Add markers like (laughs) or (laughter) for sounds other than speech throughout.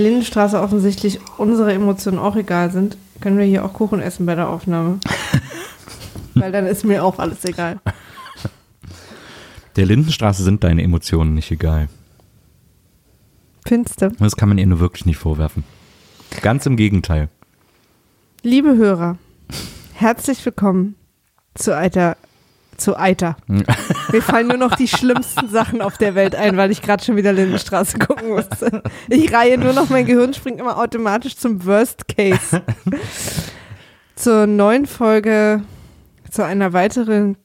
der Lindenstraße offensichtlich unsere Emotionen auch egal sind, können wir hier auch Kuchen essen bei der Aufnahme. (laughs) Weil dann ist mir auch alles egal. Der Lindenstraße sind deine Emotionen nicht egal. Finste. Das kann man ihr nur wirklich nicht vorwerfen. Ganz im Gegenteil. Liebe Hörer, herzlich willkommen zu Eiter. Zu Eiter. Mir fallen nur noch die schlimmsten Sachen auf der Welt ein, weil ich gerade schon wieder Lindenstraße gucken musste. Ich reihe nur noch, mein Gehirn springt immer automatisch zum Worst Case. Zur neuen Folge, zu einer weiteren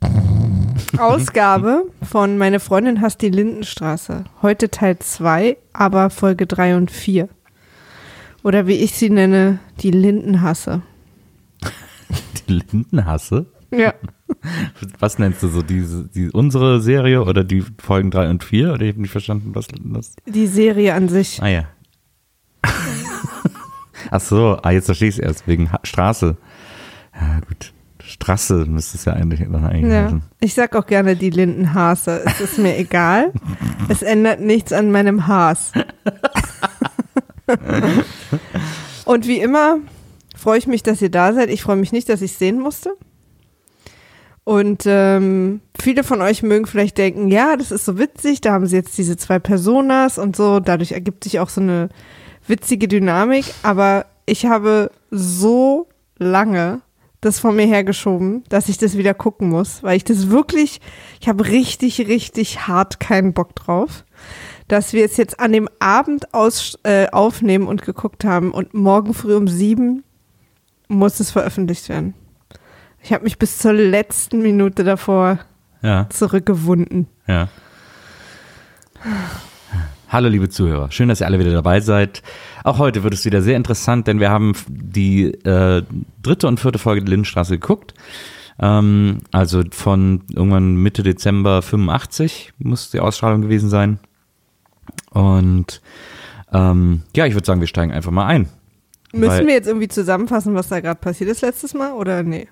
Ausgabe von Meine Freundin hasst die Lindenstraße. Heute Teil 2, aber Folge 3 und 4. Oder wie ich sie nenne, die Lindenhasse. Die Lindenhasse? Ja. (laughs) Was nennst du so? Diese, die, unsere Serie oder die Folgen 3 und 4? Oder ich habe nicht verstanden, was das. Die Serie an sich. Ah ja. (laughs) Ach so, ah, jetzt verstehe ich es erst, wegen ha Straße. Ja, gut. Straße müsste es ja eigentlich dann eigentlich Ja. heißen. Ich sag auch gerne die Lindenhase. Es ist mir egal. (laughs) Es ändert nichts an meinem Haas. Und wie immer freue ich mich, dass ihr da seid. Ich freue mich nicht, dass ich sehen musste. Und ähm, viele von euch mögen vielleicht denken, ja, das ist so witzig, da haben sie jetzt diese zwei Personas und so, dadurch ergibt sich auch so eine witzige Dynamik. Aber ich habe so lange das von mir hergeschoben, dass ich das wieder gucken muss, weil ich das wirklich, ich habe richtig, richtig hart keinen Bock drauf, dass wir es jetzt an dem Abend aus, äh, aufnehmen und geguckt haben und morgen früh um sieben muss es veröffentlicht werden. Ich habe mich bis zur letzten Minute davor Ja, zurückgewunden. ja. Hallo liebe Zuhörer, schön, dass ihr alle wieder dabei seid. Auch heute wird es wieder sehr interessant, denn wir haben die äh, dritte und vierte Folge der Lindenstraße geguckt. Ähm, also von irgendwann Mitte Dezember 85 muss die Ausstrahlung gewesen sein. Und ähm, ja, ich würde sagen, wir steigen einfach mal ein. Müssen wir jetzt irgendwie zusammenfassen, was da gerade passiert ist letztes Mal oder nee?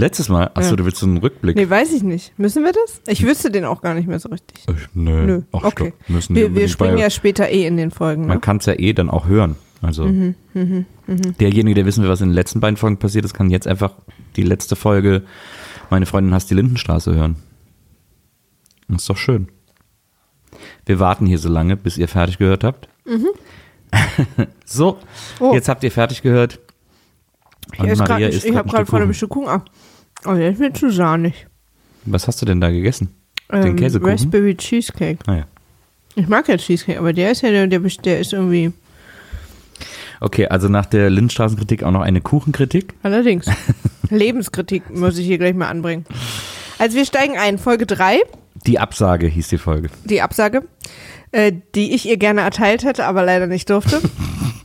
Letztes Mal, achso, Ja. du willst so einen Rückblick. Nee, weiß ich nicht. Müssen wir das? Ich wüsste den auch gar nicht mehr so richtig. Äh, nö. Nö, Ach, okay. stopp. Müssen Wir, wir springen bei- ja später eh in den Folgen. Man Ne? kann es ja eh dann auch hören. Also Mhm, derjenige, der wissen will, was in den letzten beiden Folgen passiert ist, kann jetzt einfach die letzte Folge Meine Freundin hasst die Lindenstraße hören. Das ist doch schön. Wir warten hier so lange, bis ihr fertig gehört habt. (laughs) so, Mhm. Oh. jetzt habt ihr fertig gehört. Ich, grad, isst ich, ich grad habe gerade Stück von einem Kuchen. Stück Kuchen ab. Oh, der ist mir zu sahnig. Was hast du denn da gegessen? Den Ähm, Käsekuchen? Raspberry Cheesecake. Ah, ja. Ich mag ja Cheesecake, aber der ist ja, der, der, der ist irgendwie, Okay, also nach der Lindenstraßenkritik auch noch eine Kuchenkritik. allerdings. (laughs) Lebenskritik muss ich hier gleich mal anbringen. Also wir steigen ein, Folge 3, Die Absage hieß die Folge. die Absage, äh, die ich ihr gerne erteilt hätte, aber leider nicht durfte.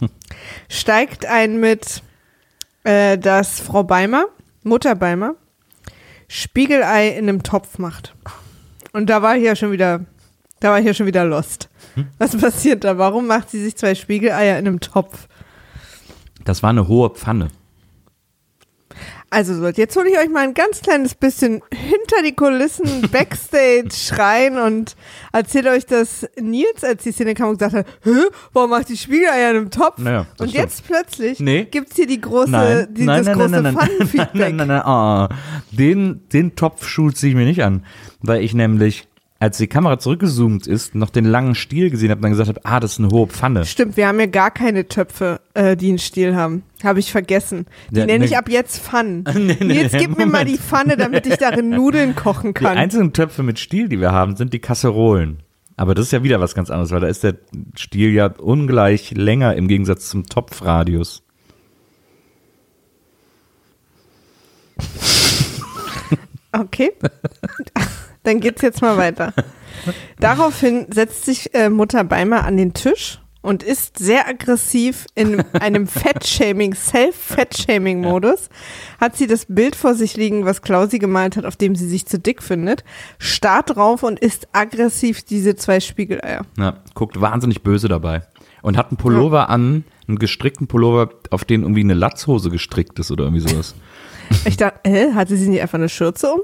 (laughs) steigt ein mit, äh, dass Frau Beimer, Mutter Beimer, Spiegelei in einem Topf macht. Und da war ich ja schon wieder, da war ich ja schon wieder lost. Was passiert da? Warum macht sie sich zwei Spiegeleier in einem Topf? Das war eine hohe Pfanne. Also so, jetzt hole ich euch mal ein ganz kleines bisschen hinter die Kulissen, (laughs) Backstage rein und erzähle euch, dass Nils, als die Szene kam und gesagt hat, Hä, warum macht die Spiegeleier in einem Topf? Naja, und stimmt. jetzt plötzlich Nee. gibt's hier die große, Nein, die, nein, das nein, große nein, nein, nein, Fun-Feedback. nein, nein, nein, ah, den, den Topf schult sich mir nicht an, weil ich nämlich, als die Kamera zurückgezoomt ist, noch den langen Stiel gesehen habe und dann gesagt habe, ah, das ist eine hohe Pfanne. Stimmt, wir haben ja gar keine Töpfe, äh, die einen Stiel haben. Habe ich vergessen. Die Ja, nenne ne- ich ab jetzt Pfannen. (laughs) Nee, nee, Jetzt gib mir mal Moment. die Pfanne, damit ich darin Nudeln (laughs) kochen Die kann. einzigen Töpfe mit Stiel, die wir haben, sind die Kasserolen. Aber das ist ja wieder was ganz anderes, weil da ist der Stiel ja ungleich länger im Gegensatz zum Topfradius. Okay. (laughs) Dann geht's jetzt mal weiter. Daraufhin setzt sich äh, Mutter Beimer an den Tisch und ist sehr aggressiv in einem (laughs) Fettshaming, Self-Fettshaming-Modus, hat sie das Bild vor sich liegen, was Klausi gemalt hat, auf dem sie sich zu dick findet, starrt drauf und isst aggressiv diese zwei Spiegeleier. Ja, guckt wahnsinnig böse dabei. Und hat einen Pullover an, einen gestrickten Pullover, auf den irgendwie eine Latzhose gestrickt ist oder irgendwie sowas. Ich dachte, hä, hatte sie nicht einfach eine Schürze um?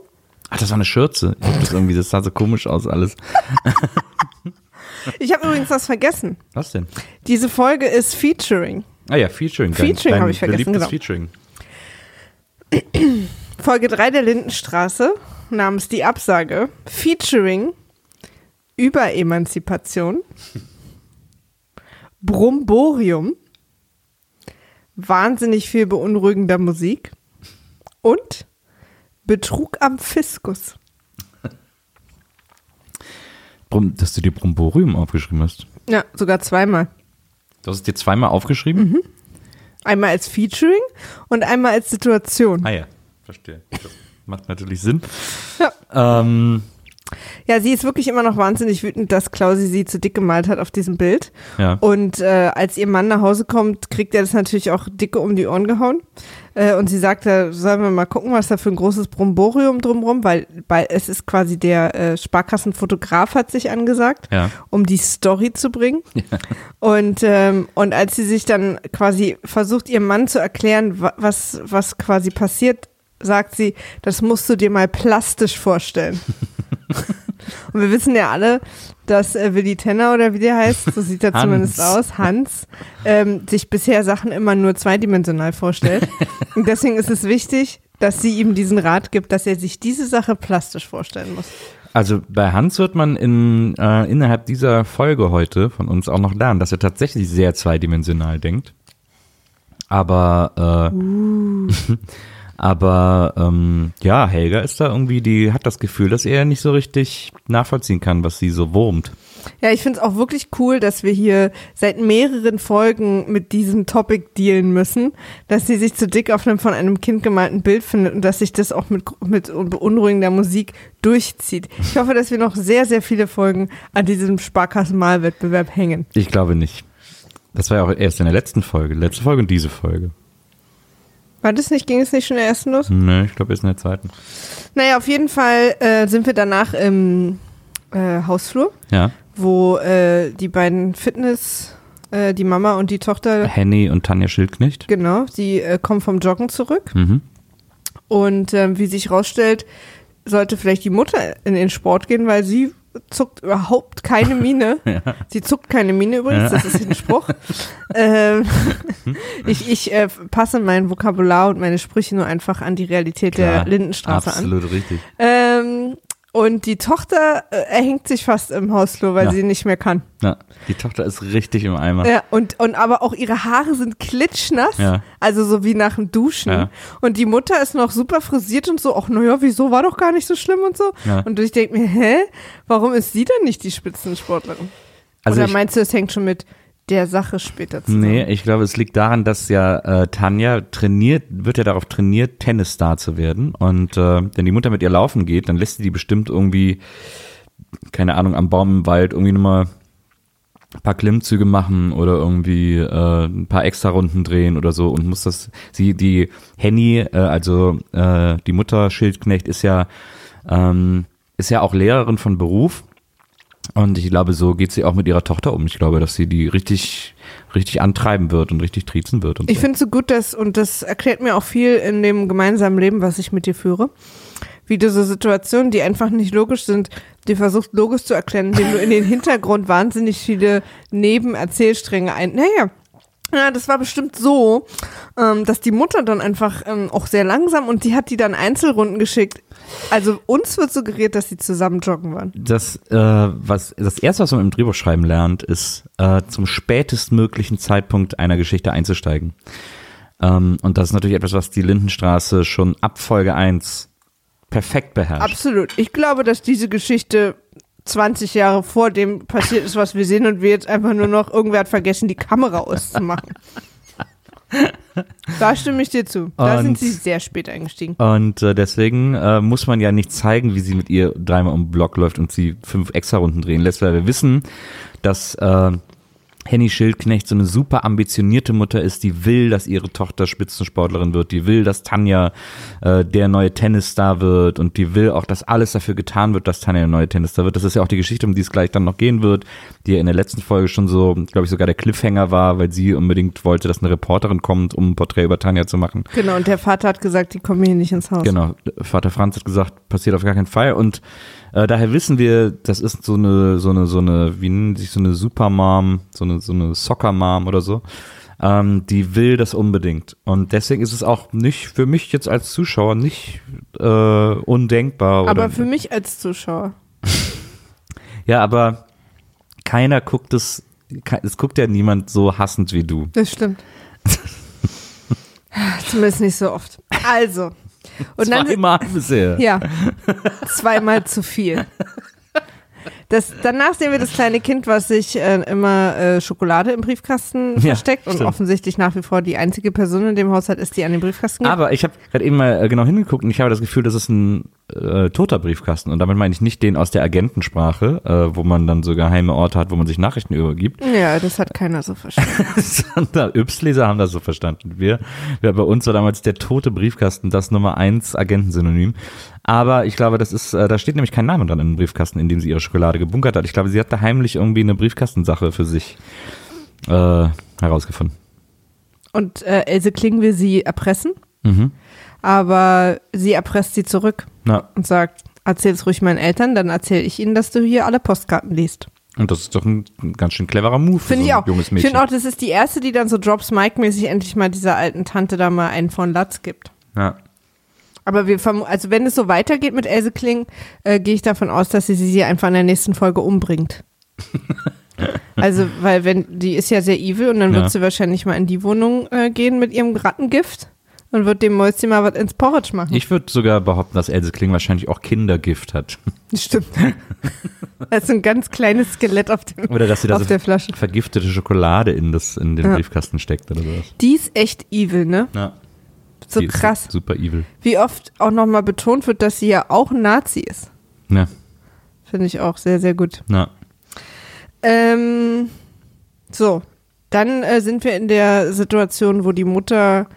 Ach, das war eine Schürze. Das irgendwie, das sah so komisch aus alles. Ich habe übrigens was vergessen. Was denn? Diese Folge ist Featuring. Ah ja, Featuring. Featuring hab ich vergessen, genau. Featuring. Folge 3 der Lindenstraße namens Die Absage. Featuring Überemanzipation. Bromborium. Wahnsinnig viel beunruhigender Musik. Und Betrug am Fiskus. Dass du dir Bromborium aufgeschrieben hast. Ja, sogar zweimal. Du hast es dir zweimal aufgeschrieben? Mhm. Einmal als Featuring und einmal als Situation. Ah ja, verstehe. Das macht natürlich Sinn. Ja. Ähm, Ja, sie ist wirklich immer noch wahnsinnig wütend, dass Klausi sie zu dick gemalt hat auf diesem Bild. ja. Und äh, als ihr Mann nach Hause kommt, kriegt er das natürlich auch dicke um die Ohren gehauen. Äh, und sie sagt, da sollen wir mal gucken, was da für ein großes Bromborium drumrum, weil, weil es ist quasi der äh, Sparkassenfotograf hat sich angesagt, Ja. um die Story zu bringen. Und, ähm, und als sie sich dann quasi versucht, ihrem Mann zu erklären, wa- was, was quasi passiert, sagt sie, das musst du dir mal plastisch vorstellen. (laughs) Und wir wissen ja alle, dass äh, Willi Tenner oder wie der heißt, so sieht er (laughs) zumindest aus, Hans, ähm, sich bisher Sachen immer nur zweidimensional vorstellt. (laughs) Und deswegen ist es wichtig, dass sie ihm diesen Rat gibt, dass er sich diese Sache plastisch vorstellen muss. Also bei Hans wird man in, äh, innerhalb dieser Folge heute von uns auch noch lernen, dass er tatsächlich sehr zweidimensional denkt. Aber, äh, (laughs) aber ähm, ja, Helga ist da irgendwie, die hat das Gefühl, dass er nicht so richtig nachvollziehen kann, was sie so wurmt. Ja, ich finde es auch wirklich cool, dass wir hier seit mehreren Folgen mit diesem Topic dealen müssen, dass sie sich zu dick auf einem von einem Kind gemalten Bild findet und dass sich das auch mit, mit beunruhigender Musik durchzieht. Ich hoffe, dass wir noch sehr, sehr viele Folgen an diesem Sparkassenmalwettbewerb hängen. Ich glaube nicht. Das war ja auch erst in der letzten Folge. Letzte Folge und diese Folge. War das nicht, ging es nicht schon in der ersten los? Ne, ich glaube erst in der zweiten. Naja, auf jeden Fall äh, sind wir danach im äh, Hausflur, Ja. wo äh, die beiden Fitness, äh, die Mama und die Tochter, Henny und Tanja Schildknecht. genau, die äh, kommen vom Joggen zurück. Mhm. Und ähm, wie sich rausstellt, sollte vielleicht die Mutter in den Sport gehen, weil sie zuckt überhaupt keine Miene. (laughs) Sie zuckt keine Miene übrigens, Ja. das ist ein Spruch. ähm, ich ich äh, passe mein Vokabular und meine Sprüche nur einfach an die Realität Klar, der Lindenstraße an. Absolut richtig. Ähm, und die Tochter äh, erhängt sich fast im Hausflur, weil Ja. sie nicht mehr kann. Ja, die Tochter ist richtig im Eimer. Ja, und, und aber auch ihre Haare sind klitschnass, Ja. also so wie nach dem Duschen. Ja. Und die Mutter ist noch super frisiert und so, ach naja, wieso, war doch gar nicht so schlimm und so. Ja. Und ich denke mir, hä, warum ist sie denn nicht die Spitzensportlerin? Also Oder meinst du, es hängt schon mit der Sache später zusammen? Nee, ich glaube, es liegt daran, dass ja äh, Tanja trainiert, wird ja darauf trainiert, Tennisstar zu werden. Und äh, wenn die Mutter mit ihr laufen geht, dann lässt sie die bestimmt irgendwie, keine Ahnung, am Baum im Wald irgendwie nochmal ein paar Klimmzüge machen oder irgendwie äh, ein paar extra Runden drehen oder so und muss das, sie, die Henny, äh, also äh, die Mutter Schildknecht ist ja, ähm, ist ja auch Lehrerin von Beruf und ich glaube, so geht sie auch mit ihrer Tochter um. Ich glaube, dass sie die richtig, richtig antreiben wird und richtig triezen wird. Ich so. finde es so gut, dass, und das erklärt mir auch viel in dem gemeinsamen Leben, was ich mit dir führe, wie du so Situationen, die einfach nicht logisch sind, die versuchst logisch zu erklären, indem du in den Hintergrund wahnsinnig viele Nebenerzählstränge ein. Naja. Ja, das war bestimmt so, ähm, dass die Mutter dann einfach ähm, auch sehr langsam und die hat die dann Einzelrunden geschickt. Also uns wird suggeriert, dass sie zusammen joggen waren. Das, äh, was, das erste, was man im Drehbuchschreiben lernt, ist, äh, zum spätestmöglichen Zeitpunkt einer Geschichte einzusteigen. Ähm, und das ist natürlich etwas, was die Lindenstraße schon ab Folge 1 perfekt beherrscht. Absolut. Ich glaube, dass diese Geschichte 20 Jahre vor dem passiert ist, was wir sehen und wir jetzt einfach nur noch, irgendwer hat vergessen, die Kamera auszumachen. Da stimme ich dir zu. Da Und- sind sie sehr spät eingestiegen. Und äh, deswegen äh, muss man ja nicht zeigen, wie sie mit ihr dreimal um den Block läuft und sie fünf extra Runden drehen lässt, weil wir wissen, dass äh, Henny Schildknecht so eine super ambitionierte Mutter ist, die will, dass ihre Tochter Spitzensportlerin wird, die will, dass Tanja äh, der neue Tennisstar wird und die will auch, dass alles dafür getan wird, dass Tanja der neue Tennisstar wird. Das ist ja auch die Geschichte, um die es gleich dann noch gehen wird, die ja in der letzten Folge schon so, glaube ich, sogar der Cliffhanger war, weil sie unbedingt wollte, dass eine Reporterin kommt, um ein Porträt über Tanja zu machen. Genau, und der Vater hat gesagt, die kommen hier nicht ins Haus. Genau, Vater Franz hat gesagt, passiert auf gar keinen Fall und äh, daher wissen wir, das ist so eine, so eine, so eine, wie nennen sich so eine Supermom, so eine, so eine Soccer-Mom oder so. Ähm, die will das unbedingt. Und deswegen ist es auch nicht für mich jetzt als Zuschauer nicht äh, undenkbar. Aber für mich als Zuschauer. (laughs) ja, aber keiner guckt es, es guckt ja niemand so hassend wie du. Das stimmt. (laughs) Zumindest nicht so oft. Also. (laughs) Und dann, Zweimal bisher. (laughs) Ja, zweimal zu viel. Das, danach sehen wir das kleine Kind, was sich äh, immer äh, Schokolade im Briefkasten Ja, versteckt und stimmt. offensichtlich nach wie vor die einzige Person in dem Haushalt ist, die an den Briefkasten geht. Aber ich habe gerade eben mal äh, genau hingeguckt und ich habe das Gefühl, das ist ein äh, toter Briefkasten. Und damit meine ich nicht den aus der Agentensprache, äh, wo man dann so geheime Orte hat, wo man sich Nachrichten übergibt, Ja, das hat keiner so verstanden. (laughs) Yps-Leser haben das so verstanden. Wir, wir, bei uns war damals der tote Briefkasten das Nummer eins Agentensynonym. Aber ich glaube, das ist, äh, da steht nämlich kein Name dran in dem Briefkasten, in dem sie ihre Schokolade gebunkert hat. Ich glaube, sie hat da heimlich irgendwie eine Briefkastensache für sich äh, herausgefunden. Und äh, Else Kling will sie erpressen, Mhm. aber sie erpresst sie zurück Na, und sagt, erzähl's ruhig meinen Eltern, dann erzähle ich ihnen, dass du hier alle Postkarten liest. und das ist doch ein, ein ganz schön cleverer Move für Finde so ich auch. junges Ich Mädchen. finde auch, das ist die erste, die dann so Drops Mike-mäßig endlich mal dieser alten Tante da mal einen von Latz gibt. ja. Aber wir also wenn es so weitergeht mit Else Kling, äh, gehe ich davon aus, dass sie sie einfach in der nächsten Folge umbringt. (laughs) also, weil wenn, die ist ja sehr evil und dann Ja. wird sie wahrscheinlich mal in die Wohnung äh, gehen mit ihrem Rattengift und wird dem Mäuschen mal was ins Porridge machen. Ich würde sogar behaupten, dass Else Kling wahrscheinlich auch Kindergift hat. Stimmt. (laughs) das ist ein ganz kleines Skelett auf, dem, Oder dass sie da auf so der Flasche. vergiftete Schokolade in, das, in den Ja. Briefkasten steckt oder sowas. Die ist echt evil, ne? Ja. So Die krass. Super evil. Wie oft auch nochmal betont wird, dass sie ja auch ein Nazi ist. Ja, Finde ich auch sehr, sehr gut. na. Ähm, so, dann äh, sind wir in der Situation, wo die Mutter,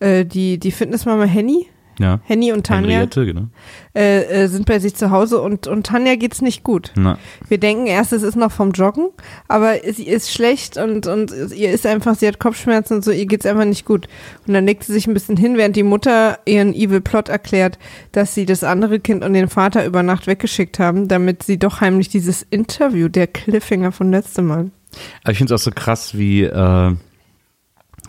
äh, die, die Fitnessmama Henny, Ja. Henny und Tanja, Henriette, genau. äh, äh, sind bei sich zu Hause und, und Tanja geht's nicht gut. Na. Wir denken erst, es ist noch vom Joggen, aber sie ist schlecht und, und ihr ist einfach, sie hat Kopfschmerzen und so, ihr geht's einfach nicht gut. Und dann legt sie sich ein bisschen hin, während die Mutter ihren Evil Plot erklärt, dass sie das andere Kind und den Vater über Nacht weggeschickt haben, damit sie doch heimlich dieses Interview, der Cliffhanger von letztem Mal. Aber ich finde es auch so krass, wie, äh,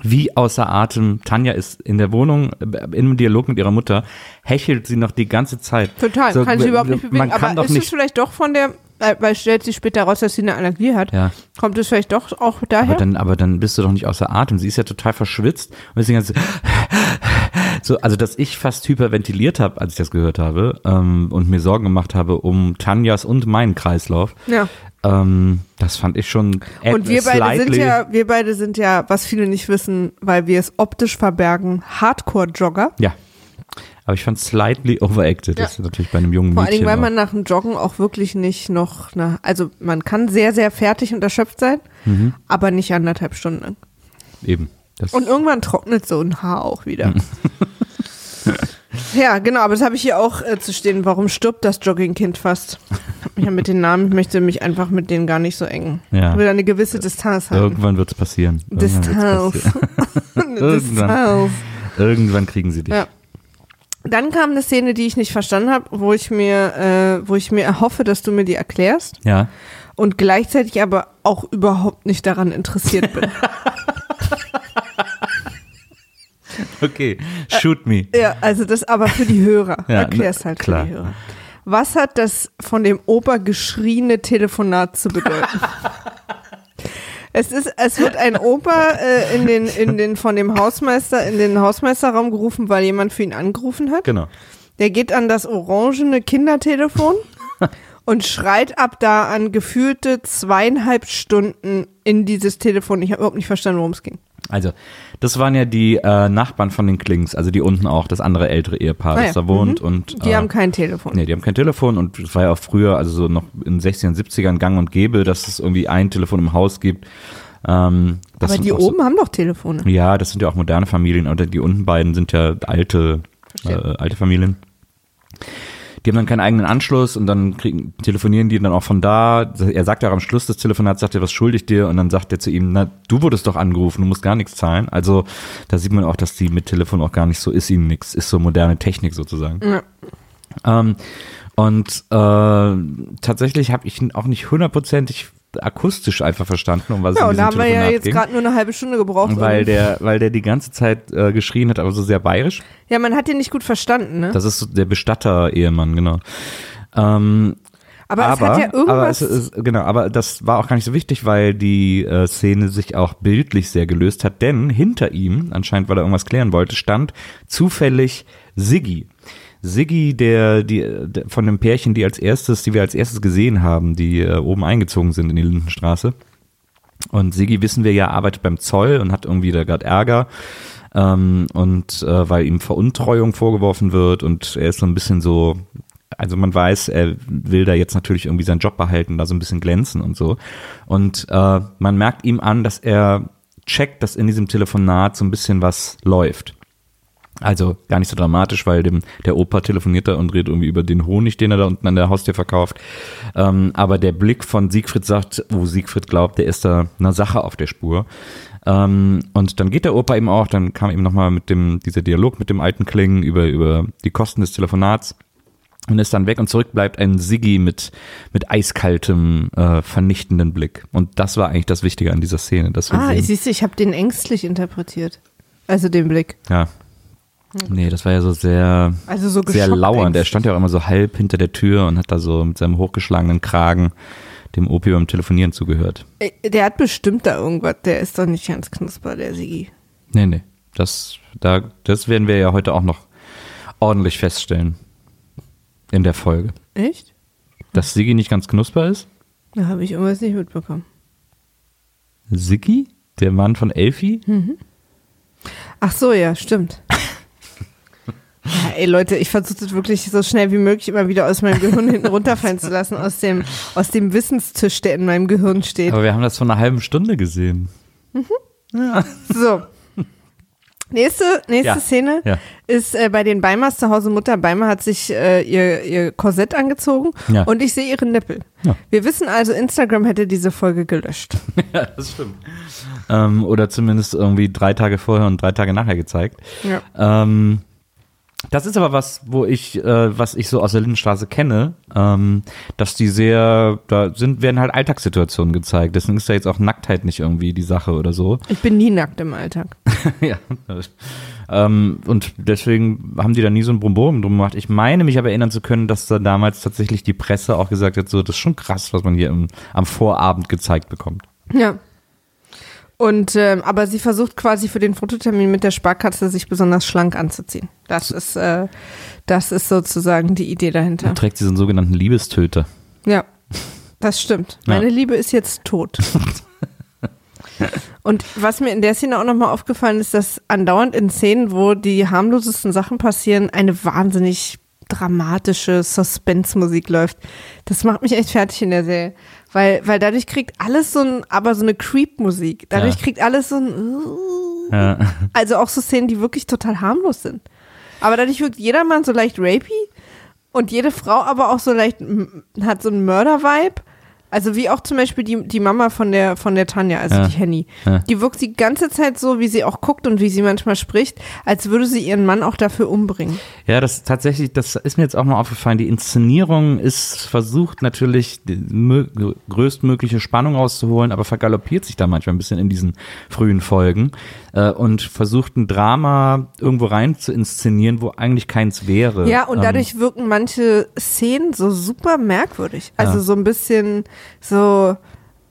wie außer Atem Tanja ist in der Wohnung, äh, im Dialog mit ihrer Mutter, hechelt sie noch die ganze Zeit. Total, So, kann sie überhaupt nicht bewegen. Aber ist es vielleicht doch von der, weil stellt sich später raus, dass sie eine Allergie hat. Ja. Kommt es vielleicht doch auch daher? Aber dann, aber dann bist du doch nicht außer Atem. Sie ist ja total verschwitzt und deswegen ganze so, also dass ich fast hyperventiliert habe, als ich das gehört habe ähm, und mir Sorgen gemacht habe um Tanjas und meinen Kreislauf. ja. Ähm, das fand ich schon Und wir beide sind ja, wir beide sind ja, was viele nicht wissen, weil wir es optisch verbergen, Hardcore-Jogger. Ja. Aber ich fand slightly overacted. Das ist natürlich bei einem jungen Vor allen Mädchen. Dingen, weil man nach dem Joggen auch wirklich nicht noch, na, also man kann sehr, sehr fertig und erschöpft sein, Mhm. aber nicht anderthalb Stunden lang. Eben. Das, Und irgendwann trocknet so ein Haar auch wieder. (laughs) (laughs) Ja, genau, aber das habe ich hier auch äh, zu stehen. Warum stirbt das Joggingkind fast? Ich hab mich ja mit den Namen, ich möchte mich einfach mit denen gar nicht so eng. Ja. Ich will eine gewisse Distanz haben. Irgendwann wird es passieren. Distanz. Irgendwann. (laughs) (laughs) Distanz. Irgendwann kriegen sie dich. Ja. Dann kam eine Szene, die ich nicht verstanden habe, wo ich mir, äh, wo ich mir erhoffe, dass du mir die erklärst ja. und gleichzeitig aber auch überhaupt nicht daran interessiert bin. (laughs) Okay. Shoot me. ja, also das aber für die Hörer. (laughs) Ja, Erklär's halt klar. für die Hörer. Was hat das von dem Opa geschrieene Telefonat zu bedeuten? (laughs) Es ist, es wird ein Opa äh, in den, in den, von dem Hausmeister, in den Hausmeisterraum gerufen, weil jemand für ihn angerufen hat. Genau. Der geht an das orangene Kindertelefon und schreit ab da an gefühlte zweieinhalb Stunden in dieses Telefon. Ich habe überhaupt nicht verstanden, worum es ging. Also, das waren ja die äh, Nachbarn von den Klings, also die unten auch, das andere ältere Ehepaar, Ah das da wohnt. mhm. Und, Die äh, haben kein Telefon. Nee, die haben kein Telefon und es war ja auch früher, also so noch in den 60ern, 70ern gang und gäbe, dass es irgendwie ein Telefon im Haus gibt. Ähm, das Aber die auch so- oben haben doch Telefone. Ja, das sind ja auch moderne Familien, oder die unten beiden sind ja alte, äh, alte Familien. Die haben dann keinen eigenen Anschluss und dann kriegen, telefonieren die dann auch von da. Er sagt ja auch am Schluss des Telefonats, sagt er, was schulde ich dir? Und dann sagt er zu ihm, na, du wurdest doch angerufen, du musst gar nichts zahlen. Also da sieht man auch, dass die mit Telefon auch gar nicht so ist ihnen nichts, ist so moderne Technik sozusagen. Ja. Ähm, und äh, tatsächlich habe ich auch nicht hundertprozentig akustisch einfach verstanden, um was es Ja, in und da diesem haben wir ja jetzt gerade nur eine halbe Stunde gebraucht. Weil der, weil der die ganze Zeit äh, geschrien hat, aber so sehr bayerisch. ja, man hat den nicht gut verstanden, ne? Das ist so der Bestatter-Ehemann, genau. Ähm, aber, aber, es hat ja aber irgendwas. es ist, genau, aber das war auch gar nicht so wichtig, weil die äh, Szene sich auch bildlich sehr gelöst hat, denn hinter ihm, anscheinend weil er irgendwas klären wollte, stand zufällig Siggi. Siggi, der, die, der von dem Pärchen, die als erstes, die wir als erstes gesehen haben, die äh, oben eingezogen sind in die Lindenstraße. Und Siggi, wissen wir ja, arbeitet beim Zoll und hat irgendwie da gerade Ärger. Ähm, und äh, weil ihm Veruntreuung vorgeworfen wird und er ist so ein bisschen so, also man weiß, er will da jetzt natürlich irgendwie seinen Job behalten, da so ein bisschen glänzen und so. Und äh, man merkt ihm an, dass er checkt, dass in diesem Telefonat so ein bisschen was läuft. Also gar nicht so dramatisch, weil dem, der Opa telefoniert da und redet irgendwie über den Honig, den er da unten an der Haustür verkauft. Ähm, aber der Blick von Siegfried sagt, wo Siegfried glaubt, der ist da einer Sache auf der Spur. Ähm, und dann geht der Opa eben auch, dann kam eben nochmal mit dem, dieser Dialog mit dem alten Klingen über, über die Kosten des Telefonats und ist dann weg und zurück bleibt ein Siggi mit, mit eiskaltem, äh, vernichtenden Blick. Und das war eigentlich das Wichtige an dieser Szene. Dass wir ah, sehen, siehst du, ich habe den ängstlich interpretiert. Also den Blick. ja. Nee, das war ja so sehr, Also so sehr lauernd. Er stand ja auch immer so halb hinter der Tür und hat da so mit seinem hochgeschlagenen Kragen dem Opi beim Telefonieren zugehört. Äh, Der hat bestimmt da irgendwas. Der ist doch nicht ganz knusper, der Sigi. Nee, nee. Das, da, das werden wir ja heute auch noch ordentlich feststellen. In der Folge. Echt? Dass Siggi nicht ganz knusper ist? Da habe ich irgendwas nicht mitbekommen. Siggi? Der Mann von Elfi? Ach so, ja, stimmt. (laughs) Ja, ey Leute, ich versuche das wirklich so schnell wie möglich immer wieder aus meinem Gehirn hinten runterfallen zu lassen, aus dem, aus dem Wissenstisch, der in meinem Gehirn steht. Aber wir haben das vor einer halben Stunde gesehen. So. Nächste, nächste Ja, Szene ja. ist äh, bei den Beimers zu Hause. Mutter Beimer hat sich äh, ihr, ihr Korsett angezogen Ja. und ich sehe ihre Nippel. Ja. Wir wissen also, Instagram hätte diese Folge gelöscht. (laughs) Ja, das stimmt. Ähm, oder zumindest irgendwie drei Tage vorher und drei Tage nachher gezeigt. Ja. Ähm, das ist aber was, wo ich, äh, was ich so aus der Lindenstraße kenne, ähm, dass die sehr, da sind, werden halt Alltagssituationen gezeigt. Deswegen ist da jetzt auch Nacktheit nicht irgendwie die Sache oder so. Ich bin nie nackt im Alltag. (laughs) ja. Ähm, und deswegen haben die da nie so ein Brumborum drum gemacht. Ich meine mich aber erinnern zu können, dass da damals tatsächlich die Presse auch gesagt hat, so, das ist schon krass, was man hier im, am Vorabend gezeigt bekommt. Ja. Und ähm, aber sie versucht quasi für den Fototermin mit der Sparkatze sich besonders schlank anzuziehen. Das ist äh, das ist sozusagen die Idee Da dahinter. trägt sie so einen sogenannten Liebestöter. Ja, das stimmt. (laughs) Ja. Meine Liebe ist jetzt tot. (laughs) Und was mir in der Szene auch nochmal aufgefallen ist, dass andauernd in Szenen, wo die harmlosesten Sachen passieren, eine wahnsinnig dramatische Suspense-Musik läuft. Das macht mich echt fertig in der Serie. Weil, weil dadurch kriegt alles so ein, aber so eine Creep-Musik. Dadurch Ja. kriegt alles so ein, Ja. also auch so Szenen, die wirklich total harmlos sind. Aber dadurch wirkt jedermann so leicht rapey und jede Frau aber auch so leicht, hat so einen Mörder-Vibe. Also wie auch zum Beispiel die, die Mama von der, von der Tanja, also Ja. die Henny. Ja. Die wirkt die ganze Zeit so, wie sie auch guckt und wie sie manchmal spricht, als würde sie ihren Mann auch dafür umbringen. Ja, das tatsächlich, das ist mir jetzt auch mal aufgefallen. Die Inszenierung ist versucht natürlich größtmögliche Spannung rauszuholen, aber vergaloppiert sich da manchmal ein bisschen in diesen frühen Folgen äh, und versucht ein Drama irgendwo rein zu inszenieren, wo eigentlich keins wäre. Ja, und Ähm, dadurch wirken manche Szenen so super merkwürdig. Also Ja. so ein bisschen so,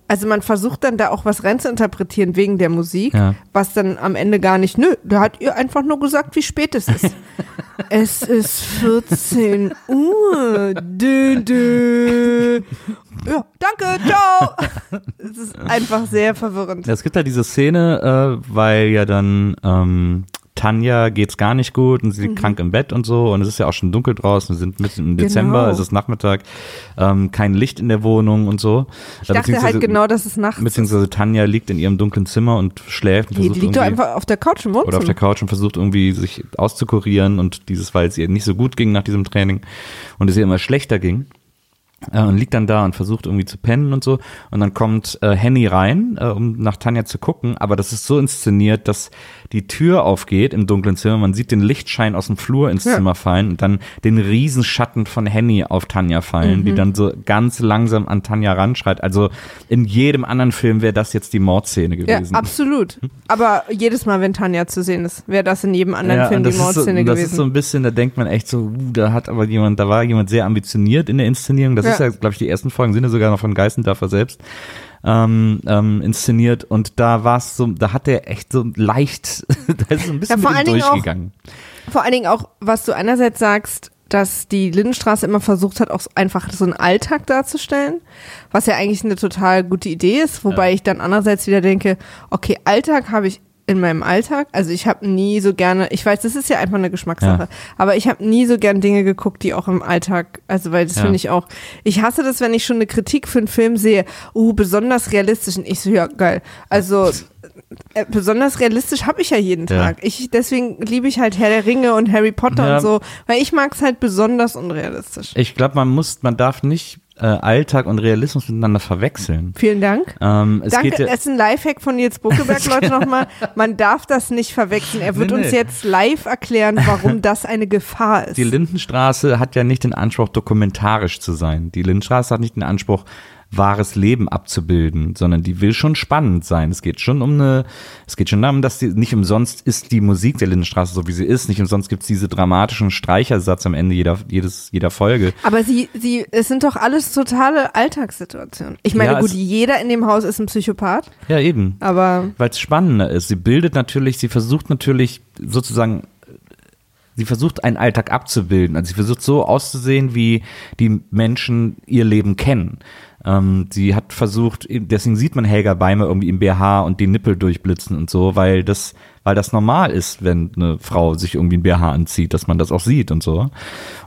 also man versucht dann da auch was rein zu interpretieren wegen der Musik, Ja. was dann am Ende gar nicht, nö, der hat ihr einfach nur gesagt, wie spät es ist. (laughs) es ist 14 Uhr. Dö, dö. Ja, danke, ciao. Es ist einfach sehr verwirrend. Es gibt da diese Szene, äh, weil ja dann ähm, Tanja geht's gar nicht gut und sie Mhm. liegt krank im Bett und so und es ist ja auch schon dunkel draußen, wir sind mitten im Dezember, Genau. es ist Nachmittag, ähm, kein Licht in der Wohnung und so. Ich dachte halt genau, dass es nachts ist. Beziehungsweise Tanja liegt in ihrem dunklen Zimmer und schläft. Und Nee, die versucht liegt doch einfach auf der Couch im oder auf der Wohnzimmer. Couch und versucht irgendwie sich auszukurieren und dieses, weil es ihr nicht so gut ging nach diesem Training und es ihr immer schlechter ging. Äh, und liegt dann da und versucht irgendwie zu pennen und so. Und dann kommt äh, Henny rein, äh, um nach Tanja zu gucken. Aber das ist so inszeniert, dass die Tür aufgeht im dunklen Zimmer. Man sieht den Lichtschein aus dem Flur ins Ja. Zimmer fallen und dann den Riesenschatten von Henny auf Tanja fallen, Mhm. die dann so ganz langsam an Tanja ranschreit. Also in jedem anderen Film wäre das jetzt die Mordszene Ja, gewesen. absolut. Aber jedes Mal, wenn Tanja zu sehen ist, wäre das in jedem anderen Film und die das ist so, Mordszene das gewesen. ist so ein bisschen, da denkt man echt so, uh, da hat aber jemand, da war jemand sehr ambitioniert in der Inszenierung. Das Ja. ist ja, glaube ich, die ersten Folgen sind ja sogar noch von Geißendörfer selbst ähm, ähm, inszeniert und da war es so, da hat der echt so leicht, (laughs) da ist so ein bisschen Ja, Dingen auch- durchgegangen. Vor allen Dingen auch, was du einerseits sagst, dass die Lindenstraße immer versucht hat, auch einfach so einen Alltag darzustellen, was ja eigentlich eine total gute Idee ist, wobei ich dann andererseits wieder denke, okay, Alltag habe ich in meinem Alltag, also ich habe nie so gerne, ich weiß, das ist ja einfach eine Geschmackssache, Ja. aber ich habe nie so gern Dinge geguckt, die auch im Alltag, also weil das Ja. finde ich auch, ich hasse das, wenn ich schon eine Kritik für einen Film sehe, uh, besonders realistisch und ich so, ja, geil, also äh, besonders realistisch habe ich ja jeden Ja. Tag. Ich, deswegen liebe ich halt Herr der Ringe und Harry Potter und so, weil ich mag es halt besonders unrealistisch. Ich glaube, man muss, man darf nicht äh, Alltag und Realismus miteinander verwechseln. Vielen Dank. Ähm, es Danke, geht das ist ein Lifehack von Nils Buckeberg, (laughs) Leute, nochmal. Man darf das nicht verwechseln. Er wird Nee, uns nee. jetzt live erklären, warum (laughs) das eine Gefahr ist. Die Lindenstraße hat ja nicht den Anspruch, dokumentarisch zu sein. Die Lindenstraße hat nicht den Anspruch, wahres Leben abzubilden, sondern die will schon spannend sein. Es geht schon um eine, es geht schon darum, dass die, nicht umsonst ist die Musik der Lindenstraße so, wie sie ist. Nicht umsonst gibt's diese dramatischen Streichersatz am Ende jeder, jedes, jeder Folge. Aber sie, sie, es sind doch alles totale Alltagssituationen. Ich meine, Ja, gut, jeder in dem Haus ist ein Psychopath, Ja, eben. aber Weil es spannender ist. Sie bildet natürlich, sie versucht natürlich sozusagen, sie versucht einen Alltag abzubilden. Also sie versucht so auszusehen, wie die Menschen ihr Leben kennen. Ähm, sie hat versucht, deswegen sieht man Helga Beimer irgendwie im BH und die Nippel durchblitzen und so, weil das, weil das normal ist, wenn eine Frau sich irgendwie ein BH anzieht, dass man das auch sieht und so.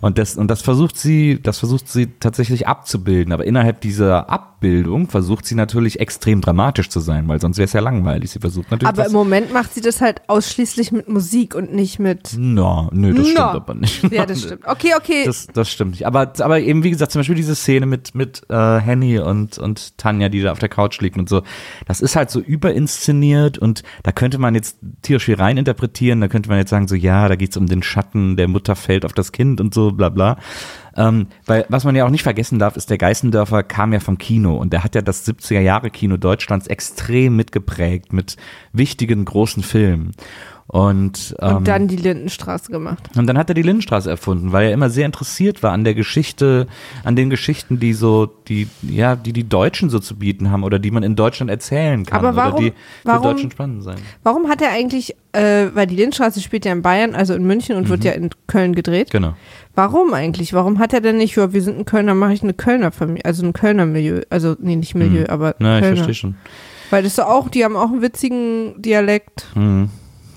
Und das, und das versucht sie, das versucht sie tatsächlich abzubilden. Aber innerhalb dieser Abbildung versucht sie natürlich extrem dramatisch zu sein, weil sonst wäre es ja langweilig. Sie versucht natürlich. aber im Moment macht sie das halt ausschließlich mit Musik und nicht mit. No, nö, das stimmt No. aber nicht. Ja, das stimmt. Okay, okay. Das, das stimmt nicht. Aber, aber eben, wie gesagt, zum Beispiel diese Szene mit, mit äh, Henny und, und Tanja, die da auf der Couch liegt und so, das ist halt so überinszeniert und da könnte man jetzt tierisch viel reininterpretieren, da könnte man jetzt sagen, so ja, da geht's um den Schatten, der Mutter fällt auf das Kind und so, bla bla. Ähm, weil was man ja auch nicht vergessen darf, ist, der Geißendörfer kam ja vom Kino und der hat ja das 70er Jahre Kino Deutschlands extrem mitgeprägt mit wichtigen großen Filmen. Und, ähm, und dann die Lindenstraße gemacht. und dann hat er die Lindenstraße erfunden, weil er immer sehr interessiert war an der Geschichte, an den Geschichten, die so, die, ja, die die Deutschen so zu bieten haben oder die man in Deutschland erzählen kann Aber warum- oder die für warum- Deutschen spannend sein. Warum hat er eigentlich, äh, weil die Lindenstraße spielt ja in Bayern, also in München und wird ja in Köln gedreht. Genau. Warum eigentlich? Warum hat er denn nicht, ja, wir sind ein Kölner, mache ich eine Kölner Familie, also ein Kölner Milieu, also nee, nicht Milieu, aber Na, ich verstehe schon. Weil das ist auch, die haben auch einen witzigen Dialekt. Hm.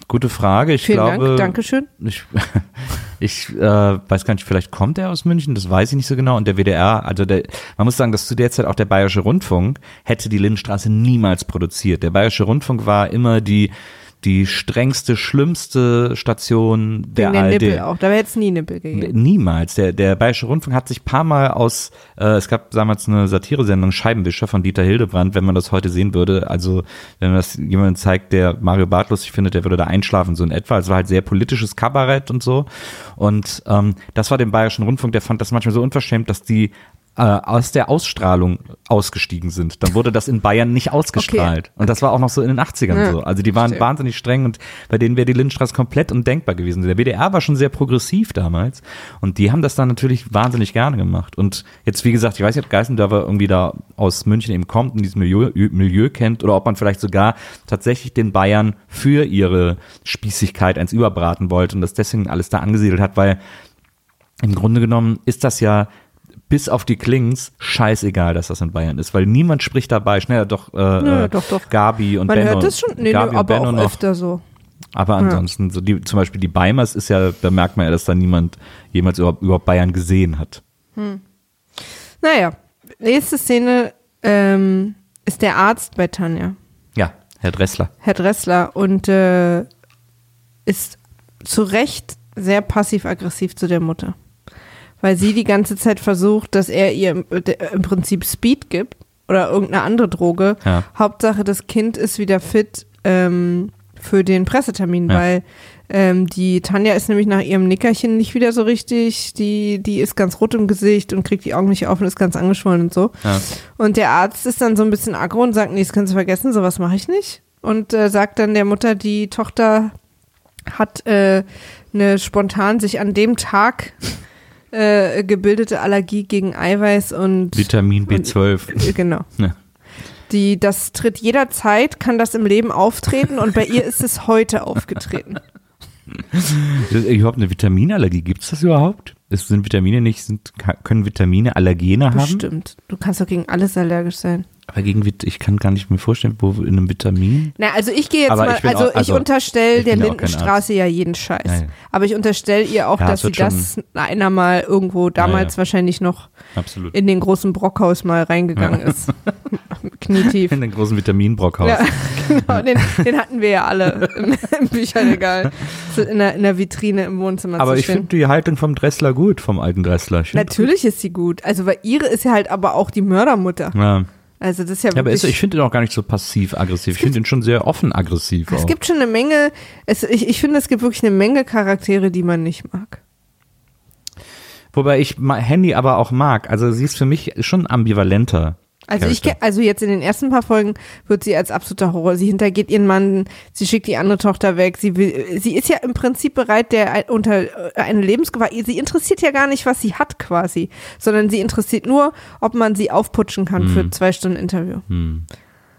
Gute Frage. Ich Vielen glaube, Dank, Dankeschön. Ich, (laughs) ich äh, weiß gar nicht, vielleicht kommt er aus München, das weiß ich nicht so genau. Und der WDR, also der, man muss sagen, dass zu der Zeit auch der Bayerische Rundfunk hätte die Lindenstraße niemals produziert. Der Bayerische Rundfunk war immer die die strengste, schlimmste Station der Wegen der ARD. Nippel auch. Da wäre jetzt nie Nippel gegeben. Niemals. Der, der Bayerische Rundfunk hat sich paar Mal aus, äh, es gab damals eine Satiresendung Scheibenwischer von Dieter Hildebrand, wenn man das heute sehen würde. Also, wenn man das jemandem zeigt, der Mario Barth lustig findet, der würde da einschlafen, so in etwa. Es war halt sehr politisches Kabarett und so. Und ähm, das war dem Bayerischen Rundfunk, der fand das manchmal so unverschämt, dass die äh, aus der Ausstrahlung ausgestiegen sind. Dann wurde das in Bayern nicht ausgestrahlt. Und das war auch noch so in den 80ern Ja, so. Also die waren verstehe. wahnsinnig streng und bei denen wäre die Lindenstraße komplett undenkbar gewesen. Der WDR war schon sehr progressiv damals und die haben das dann natürlich wahnsinnig gerne gemacht. Und jetzt, wie gesagt, ich weiß nicht, ob Geißendörfer irgendwie da aus München eben kommt und dieses Milieu, Milieu kennt oder ob man vielleicht sogar tatsächlich den Bayern für ihre Spießigkeit eins überbraten wollte und das deswegen alles da angesiedelt hat, weil im Grunde genommen ist das ja bis auf die Klings scheißegal, dass das in Bayern ist, weil niemand spricht dabei. Schneller doch, äh, Nö, äh, doch, doch. Gabi und Man Benno. hört das schon, nee, nee, Gabi und aber Benno auch noch. öfter so. Aber ansonsten, so die, zum Beispiel die Beimers ist ja, da merkt man ja, dass da niemand jemals überhaupt, überhaupt Bayern gesehen hat. Naja, nächste Szene ähm, ist der Arzt bei Tanja, Ja, Herr Dressler. Herr Dressler, und äh, ist zu Recht sehr passiv-aggressiv zu der Mutter. Weil sie die ganze Zeit versucht, dass er ihr im, äh, im Prinzip Speed gibt oder irgendeine andere Droge. Ja. Hauptsache, das Kind ist wieder fit ähm, für den Pressetermin, Ja. weil ähm, die Tanja ist nämlich nach ihrem Nickerchen nicht wieder so richtig. Die, die ist ganz rot im Gesicht und kriegt die Augen nicht auf und ist ganz angeschwollen und so. Ja. Und der Arzt ist dann so ein bisschen aggro und sagt, nee, das kannst du vergessen, sowas mache ich nicht. Und äh, sagt dann der Mutter, die Tochter hat äh, eine spontan sich an dem Tag äh, gebildete Allergie gegen Eiweiß und Vitamin B12. äh, genau. (laughs) Ja. Die, das tritt jederzeit, kann das im Leben auftreten und bei ihr ist es heute aufgetreten. (laughs) Ist überhaupt eine Vitaminallergie? Gibt es das überhaupt? Ist, sind Vitamine nicht, sind, können Vitamine Allergene haben? Bestimmt. Du kannst doch gegen alles allergisch sein. Aber gegen ich kann gar nicht mir vorstellen, wo in einem Vitamin. Na, also ich gehe jetzt Aber mal, ich also, auch- also, ich unterstelle der ja Lindenstraße ja jeden Scheiß. Ja, ja. Aber ich unterstelle ihr auch, Ja, dass sie das einer mal irgendwo damals ja. wahrscheinlich noch Absolut. in den großen Brockhaus mal reingegangen ist. (laughs) Knietief. In den großen Vitaminbrockhaus. Ja, genau, den, den hatten wir ja alle im, im Bücherregal. In der, in der Vitrine im Wohnzimmer Aber zu ich finde die Haltung vom Dressler gut, vom alten Dressler. Natürlich ist sie gut. Also, weil ihre ist ja halt aber auch die Mördermutter. Ja. Also, das ist ja Ja, aber ich finde ihn auch gar nicht so passiv-aggressiv. Ich finde ihn schon sehr offen-aggressiv. es auch. gibt schon eine Menge, es, ich, ich finde, es gibt wirklich eine Menge Charaktere, die man nicht mag. Wobei ich Handy aber auch mag. Also sie ist für mich schon ambivalenter. Also ich, also jetzt in den ersten paar Folgen wird sie als absoluter Horror. Sie hintergeht ihren Mann, sie schickt die andere Tochter weg. Sie will, sie ist ja im Prinzip bereit, der unter äh, eine Lebensgefahr. Sie interessiert ja gar nicht, was sie hat quasi, sondern sie interessiert nur, ob man sie aufputschen kann Hm. für zwei Stunden Interview.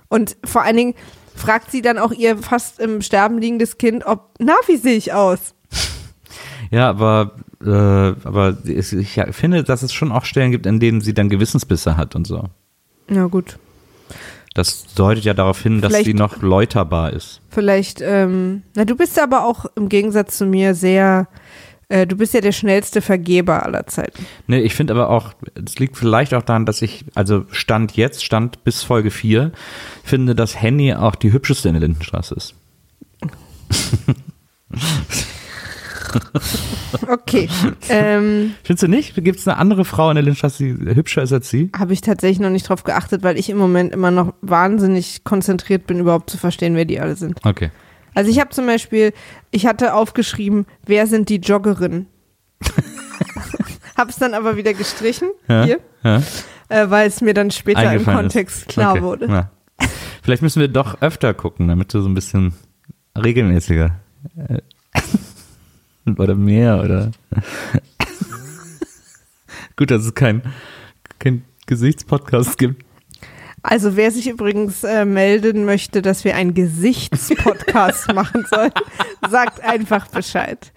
Und vor allen Dingen fragt sie dann auch ihr fast im Sterben liegendes Kind, ob, na, wie sehe ich aus? (laughs) Ja, aber, äh, aber ich finde, dass es schon auch Stellen gibt, in denen sie dann Gewissensbisse hat und so. Na gut. Das deutet ja darauf hin, dass Vielleicht- sie noch läuterbar ist. Vielleicht, ähm, na, du bist aber auch im Gegensatz zu mir sehr, äh, du bist ja der schnellste Vergeber aller Zeiten. Nee, ich finde aber auch, es liegt vielleicht auch daran, dass ich, also Stand jetzt, Stand bis Folge 4, finde, dass Henny auch die hübscheste in der Lindenstraße ist. Okay. ähm, Findest du nicht? Gibt es eine andere Frau in der Lindenstraße, die hübscher ist als sie? Habe ich tatsächlich noch nicht drauf geachtet, weil ich im Moment immer noch wahnsinnig konzentriert bin, überhaupt zu verstehen, wer die alle sind. Okay. Also ich habe zum Beispiel, ich hatte aufgeschrieben, wer sind die Joggerinnen? (laughs) Hab's dann aber wieder gestrichen, Ja, hier, ja. äh, weil es mir dann später im Kontext ist. klar okay. wurde. Ja. Vielleicht müssen wir doch öfter gucken, damit du so ein bisschen regelmäßiger äh, oder mehr oder gut, dass es kein, kein Gesichtspodcast gibt. Also wer sich übrigens äh, melden möchte, dass wir einen Gesichtspodcast (laughs) machen sollen, sagt einfach Bescheid.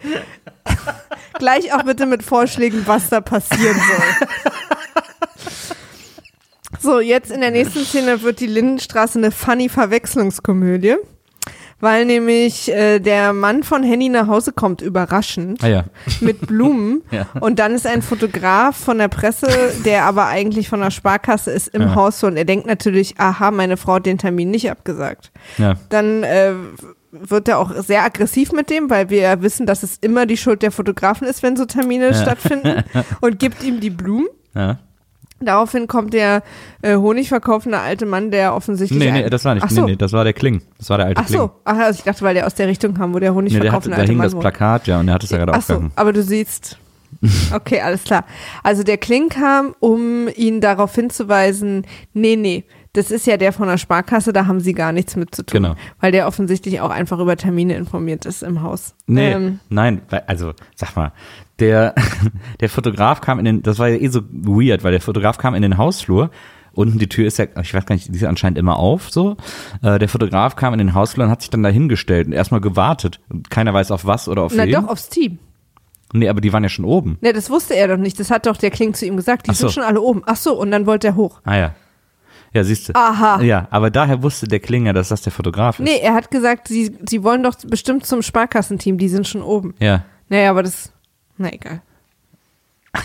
Gleich auch bitte mit Vorschlägen, was da passieren soll. So, jetzt in der nächsten Szene wird die Lindenstraße eine funny Verwechslungskomödie, weil nämlich äh, der Mann von Henny nach Hause kommt, überraschend Ah ja. mit Blumen. (laughs) Ja. Und dann ist ein Fotograf von der Presse, der aber eigentlich von der Sparkasse ist, im Ja. Haus und er denkt natürlich, aha, meine Frau hat den Termin nicht abgesagt. Dann äh, wird er auch sehr aggressiv mit dem, weil wir ja wissen, dass es immer die Schuld der Fotografen ist, wenn so Termine stattfinden (laughs) und gibt ihm die Blumen. ja. Daraufhin kommt der äh, honigverkaufende alte Mann, der offensichtlich. Nee, nee, das war nicht. Ach so. Nee, nee, das war der Kling. Das war der alte Ach Kling. so, Ach, also ich dachte, weil der aus der Richtung kam, wo der Nee, der hatte, honigverkaufende da alte hing Mann das wohnt. Plakat, ja, und er hat es ja gerade Ach so, aber du siehst. (laughs) Okay, alles klar. Also der Kling kam, um ihn darauf hinzuweisen, nee, nee, das ist ja der von der Sparkasse, da haben sie gar nichts mit zu tun. Genau. Weil der offensichtlich auch einfach über Termine informiert ist im Haus. Nee, Ähm, nein, also sag mal, der, (laughs) der Fotograf kam in den, das war ja eh so weird, weil der Fotograf kam in den Hausflur, unten die Tür ist ja, ich weiß gar nicht, die ist anscheinend immer auf, so. Äh, der Fotograf kam in den Hausflur und hat sich dann da hingestellt und erstmal gewartet. Und keiner weiß auf was oder auf na wen. doch, aufs Team. Nee, aber die waren ja schon oben. Ne, das wusste er doch nicht. Das hat doch der Kling zu ihm gesagt. Die so. sind schon alle oben. Ach so, und dann wollte er hoch. Ah ja. Ja, siehst du. Aha. Ja, aber daher wusste der Klinger, dass das der Fotograf ist. Nee, er hat gesagt, sie, sie wollen doch bestimmt zum Sparkassenteam, die sind schon oben. Ja. Naja, aber das, na egal. (laughs)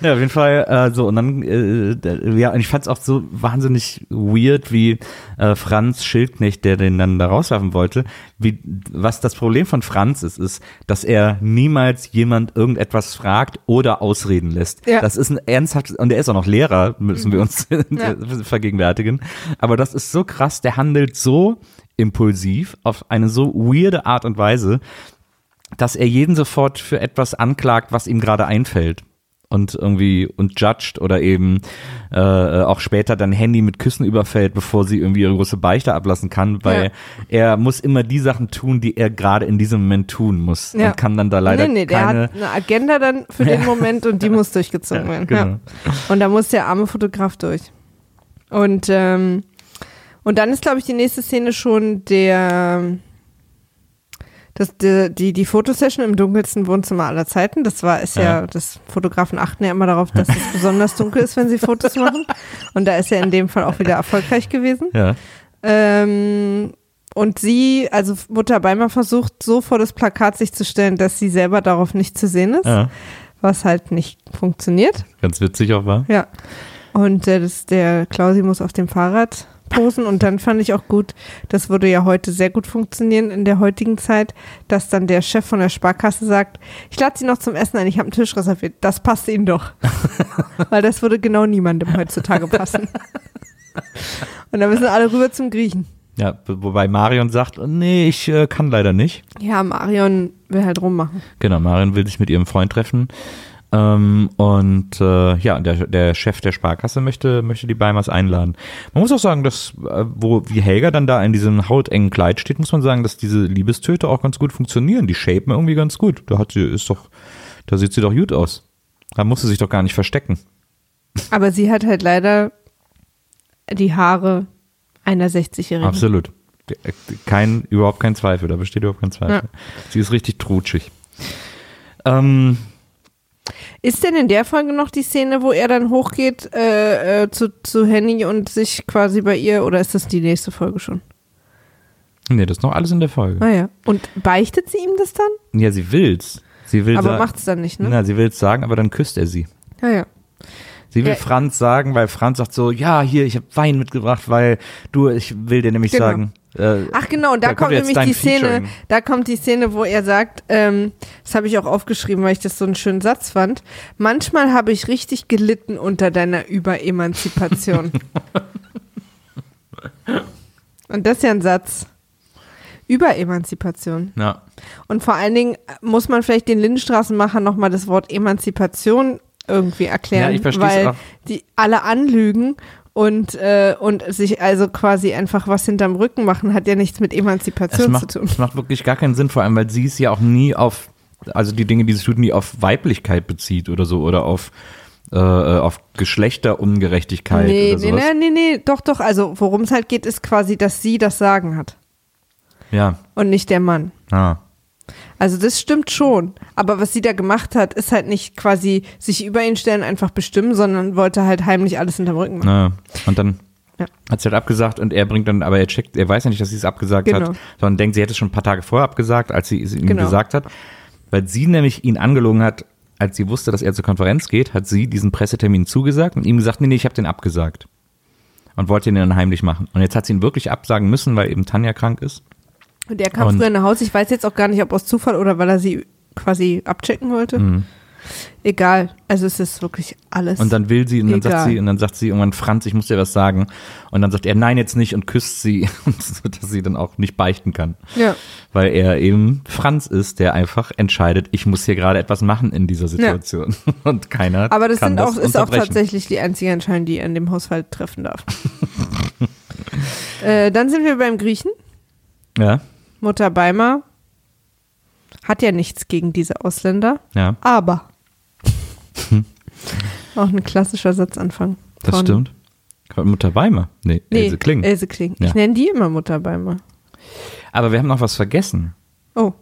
Ja, auf jeden Fall äh, so und dann äh, ja und ich fand es auch so wahnsinnig weird, wie äh, Franz Schildknecht, der den dann da rauswerfen wollte, wie was das Problem von Franz ist, ist, dass er niemals jemand irgendetwas fragt oder ausreden lässt. Ja. Das ist ein ernsthaftes und er ist auch noch Lehrer, müssen wir uns (laughs) Ja. vergegenwärtigen. Aber das ist so krass, der handelt so impulsiv auf eine so weirde Art und Weise, dass er jeden sofort für etwas anklagt, was ihm gerade einfällt. Und irgendwie und judged oder eben äh, auch später dann Handy mit Küssen überfällt, bevor sie irgendwie ihre große Beichte ablassen kann, weil er muss immer die Sachen tun, die er gerade in diesem Moment tun muss Ja. und kann dann da leider nee, nee, der keine. hat eine Agenda dann für den (laughs) Moment und die muss durchgezogen werden. genau. Ja. Und da muss der arme Fotograf durch. Und, ähm, und dann ist, glaube ich, die nächste Szene schon der, das, die, die, die Fotosession im dunkelsten Wohnzimmer aller Zeiten. Das war, ist ja, Ja. das Fotografen achten ja immer darauf, dass es besonders dunkel ist, wenn sie Fotos machen. Und da ist er in dem Fall auch wieder erfolgreich gewesen. Ja, Ähm, und sie, also Mutter Beimer versucht so vor das Plakat sich zu stellen, dass sie selber darauf nicht zu sehen ist, ja, was halt nicht funktioniert. ganz witzig auch war. Ja. Und äh, das, der Klausi muss auf dem Fahrrad posen und dann fand ich auch gut, das würde ja heute sehr gut funktionieren in der heutigen Zeit, dass dann der Chef von der Sparkasse sagt, ich lade Sie noch zum Essen ein, ich habe einen Tisch reserviert. Das passt Ihnen doch. (laughs) Weil das würde genau niemandem heutzutage passen. Und dann müssen alle rüber zum Griechen. Ja, wobei Marion sagt, nee, ich äh, kann leider nicht. Ja, Marion will halt rummachen. Genau, Marion will sich mit ihrem Freund treffen. Ähm, und äh, ja, der, der Chef der Sparkasse möchte, möchte die Beimers einladen. Man muss auch sagen, dass, äh, wo wie Helga dann da in diesem hautengen Kleid steht, muss man sagen, dass diese Liebestöte auch ganz gut funktionieren. Die shapen irgendwie ganz gut. Da hat sie, ist doch, da sieht sie doch gut aus. Da muss sie sich doch gar nicht verstecken. Aber sie hat halt leider die Haare einer 60-Jährigen. Absolut. Kein, überhaupt kein Zweifel, da besteht überhaupt kein Zweifel. Sie ist richtig trutschig. Ähm, Ist denn in der Folge noch die Szene, wo er dann hochgeht äh, äh, zu, zu Henny und sich quasi bei ihr, oder ist das die nächste Folge schon? nee, das ist noch alles in der Folge. Ah ja. Und beichtet sie ihm das dann? Ja, sie will's. Sie will Aber macht's dann nicht, ne? Na, sie will's sagen, aber dann küsst er sie. Ja, ja. Sie will Ja. Franz sagen, weil Franz sagt so, ja, hier, ich habe Wein mitgebracht, weil du, ich will dir nämlich Genau. sagen. Äh, Ach genau, und da, Da kommt kommt nämlich die Szene, Featuring. da kommt die Szene, wo er sagt, ähm, das habe ich auch aufgeschrieben, weil ich das so einen schönen Satz fand. Manchmal habe ich richtig gelitten unter deiner Überemanzipation. (laughs) und das ist ja ein Satz. Überemanzipation. ja. Und vor allen Dingen muss man vielleicht den Lindenstraßenmacher nochmal das Wort Emanzipation irgendwie erklären, Ja, weil auch. die alle anlügen und, äh, und sich also quasi einfach was hinterm Rücken machen, hat ja nichts mit Emanzipation macht, zu tun. es macht wirklich gar keinen Sinn, vor allem, weil sie es ja auch nie auf, also die Dinge, die sie tut, nie auf Weiblichkeit bezieht oder so oder auf, äh, auf Geschlechterungerechtigkeit Nee, oder nee, sowas. nee, nee, nee, doch, doch. Also worum es halt geht, ist quasi, dass sie das Sagen hat Ja, und nicht der Mann. ah. Also das stimmt schon. Aber was sie da gemacht hat, ist halt nicht quasi sich über ihn stellen, einfach bestimmen, sondern wollte halt heimlich alles hinterm Rücken machen. Na, und dann Ja. hat sie halt abgesagt und er bringt dann, aber er checkt, er weiß ja nicht, dass sie es abgesagt Genau. hat, sondern denkt, sie hätte es schon ein paar Tage vorher abgesagt, als sie es ihm Genau. gesagt hat, weil sie nämlich ihn angelogen hat, als sie wusste, dass er zur Konferenz geht, hat sie diesen Pressetermin zugesagt und ihm gesagt, nee, nee, ich habe den abgesagt und wollte ihn dann heimlich machen. Und jetzt hat sie ihn wirklich absagen müssen, weil eben Tanja krank ist. Und der kam Und- früher nach Hause. Ich weiß jetzt auch gar nicht, ob aus Zufall oder weil er sie quasi abchecken wollte. Mhm. Egal. Also es ist wirklich alles. Und dann will sie, und dann sagt Egal. sie, und dann sagt sie irgendwann, Franz, ich muss dir was sagen. Und dann sagt er, nein, jetzt nicht und küsst sie, (laughs) dass sie dann auch nicht beichten kann. ja. Weil er eben Franz ist, der einfach entscheidet, ich muss hier gerade etwas machen in dieser Situation. (laughs) Und keiner Aber das, sind das auch, ist auch tatsächlich die einzige Entscheidung, die er in dem Haushalt treffen darf. (laughs) äh, dann sind wir beim Griechen. Ja, Mutter Beimer hat ja nichts gegen diese Ausländer, ja, aber auch ein klassischer Satzanfang. das stimmt. Mutter Weimar. Nee, Nee, Else Kling. Else Kling. Ja. Ich nenne die immer Mutter Beimer. Aber wir haben noch was vergessen. Oh,